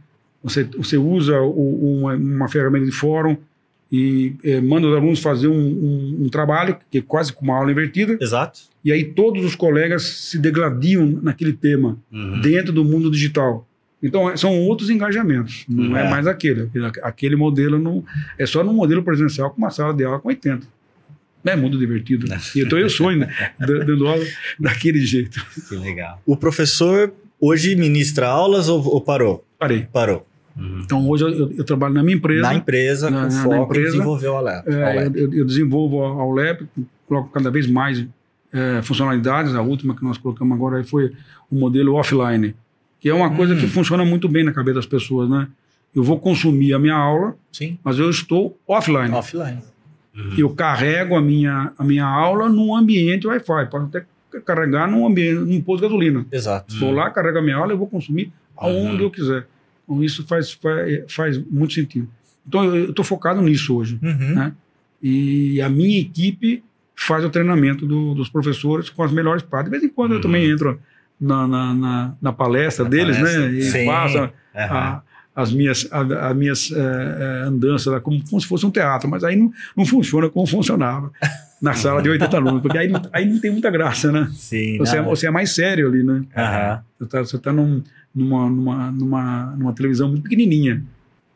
você, você usa o- uma, uma ferramenta de fórum e eh, manda os alunos fazer um, um- um trabalho, que é quase como uma aula invertida, Exato. e aí todos os colegas se degladiam naquele tema, Uhum. dentro do mundo digital. Então, é- são outros engajamentos, não é, É. mais aquele. Aquele- modelo não, é só no modelo presencial com uma sala de aula com 80. É muito divertido. E Então eu sonho né, da- dando aula daquele jeito. Que legal. O professor hoje ministra aulas ou, ou parou? Parei. Parou. Uhum. Então hoje eu, eu- trabalho na minha empresa. Na empresa, Na- com na- na foco em empresa, desenvolver o Alep. É, eu, eu- desenvolvo a- ao LEP, coloco cada vez mais é, funcionalidades. A última que nós colocamos agora foi o modelo offline, que é uma coisa Hum. que funciona muito bem na cabeça das pessoas, né? Eu vou consumir a minha aula, Sim. mas eu estou offline. Offline. Uhum. Eu carrego a minha, a minha aula num ambiente Wi-Fi. Posso até carregar num ambiente, num posto de gasolina. Exato. Vou lá, carrego a minha aula e vou consumir aonde Uhum. eu quiser. Então isso faz, faz, faz muito sentido. Então eu estou focado nisso hoje. Uhum. Né? E a minha equipe faz o treinamento do- dos professores com as melhores partes. De vez em quando eu Uhum. também entro na, na, na- na palestra Na deles, palestra. né? E Sim. faço a- as minhas, a- as minhas eh, eh, andanças lá como, como se fosse um teatro, mas aí não, não funciona como funcionava na sala de 80 alunos, porque aí, não- aí não tem muita graça, né? Sim. Você, é, você é mais sério ali, né? Você está você tá num- numa, numa, numa, numa televisão muito pequenininha.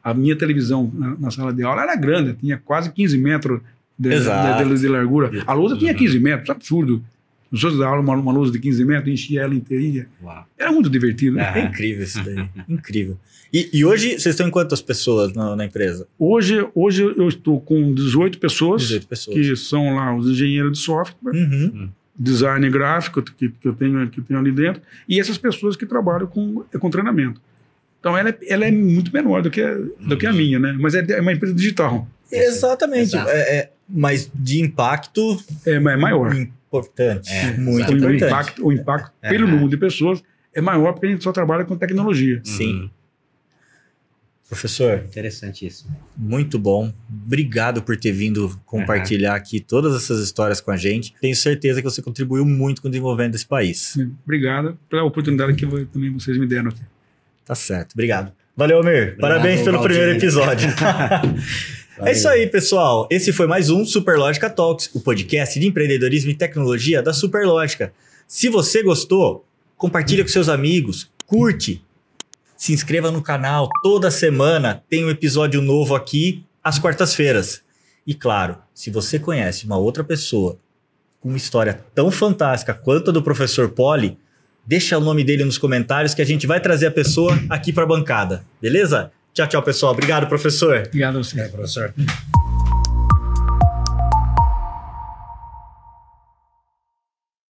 A minha televisão na, na sala de aula era grande, tinha quase 15 metros de, de, de- de largura. A lousa tinha Uhum. 15 metros, absurdo. Os outros davam uma, uma lousa de 15 metros, enchia ela inteirinha. Uau. Era muito divertido. É. É incrível isso daí. incrível. E, e hoje vocês estão em quantas pessoas na, na empresa? Hoje, hoje eu estou com 18 pessoas, 18 pessoas. que são lá os engenheiros de software, Uhum. design gráfico que, que, eu tenho, que eu tenho ali dentro, e essas pessoas que trabalham com, com treinamento. Então, ela é, ela é muito menor do que, a, do que a minha, né? Mas é, é uma empresa digital. Exatamente. É, é, mas de impacto... É, é maior. Importante. É, muito o importante. impacto, o impacto pelo número de pessoas é maior porque a gente só trabalha com tecnologia. Sim. Uhum. Professor, Interessantíssimo. muito bom. Obrigado por ter vindo compartilhar aqui todas essas histórias com a gente. Tenho certeza que você contribuiu muito com o desenvolvimento desse país. Obrigado pela oportunidade que também vocês me deram aqui. Tá certo. Obrigado. Valeu, Almir. Parabéns pelo Valdir. primeiro episódio. É isso aí, pessoal. Esse foi mais um Superlógica Talks, o podcast de empreendedorismo e tecnologia da Superlógica. Se você gostou, compartilha com seus amigos, curte, se inscreva no canal. Toda semana tem um episódio novo aqui às quartas-feiras. E claro, se você conhece uma outra pessoa com uma história tão fantástica quanto a do professor Poli, deixa o nome dele nos comentários que a gente vai trazer a pessoa aqui para a bancada. Beleza? Tchau, tchau, pessoal. Obrigado, professor. Obrigado a você. professor.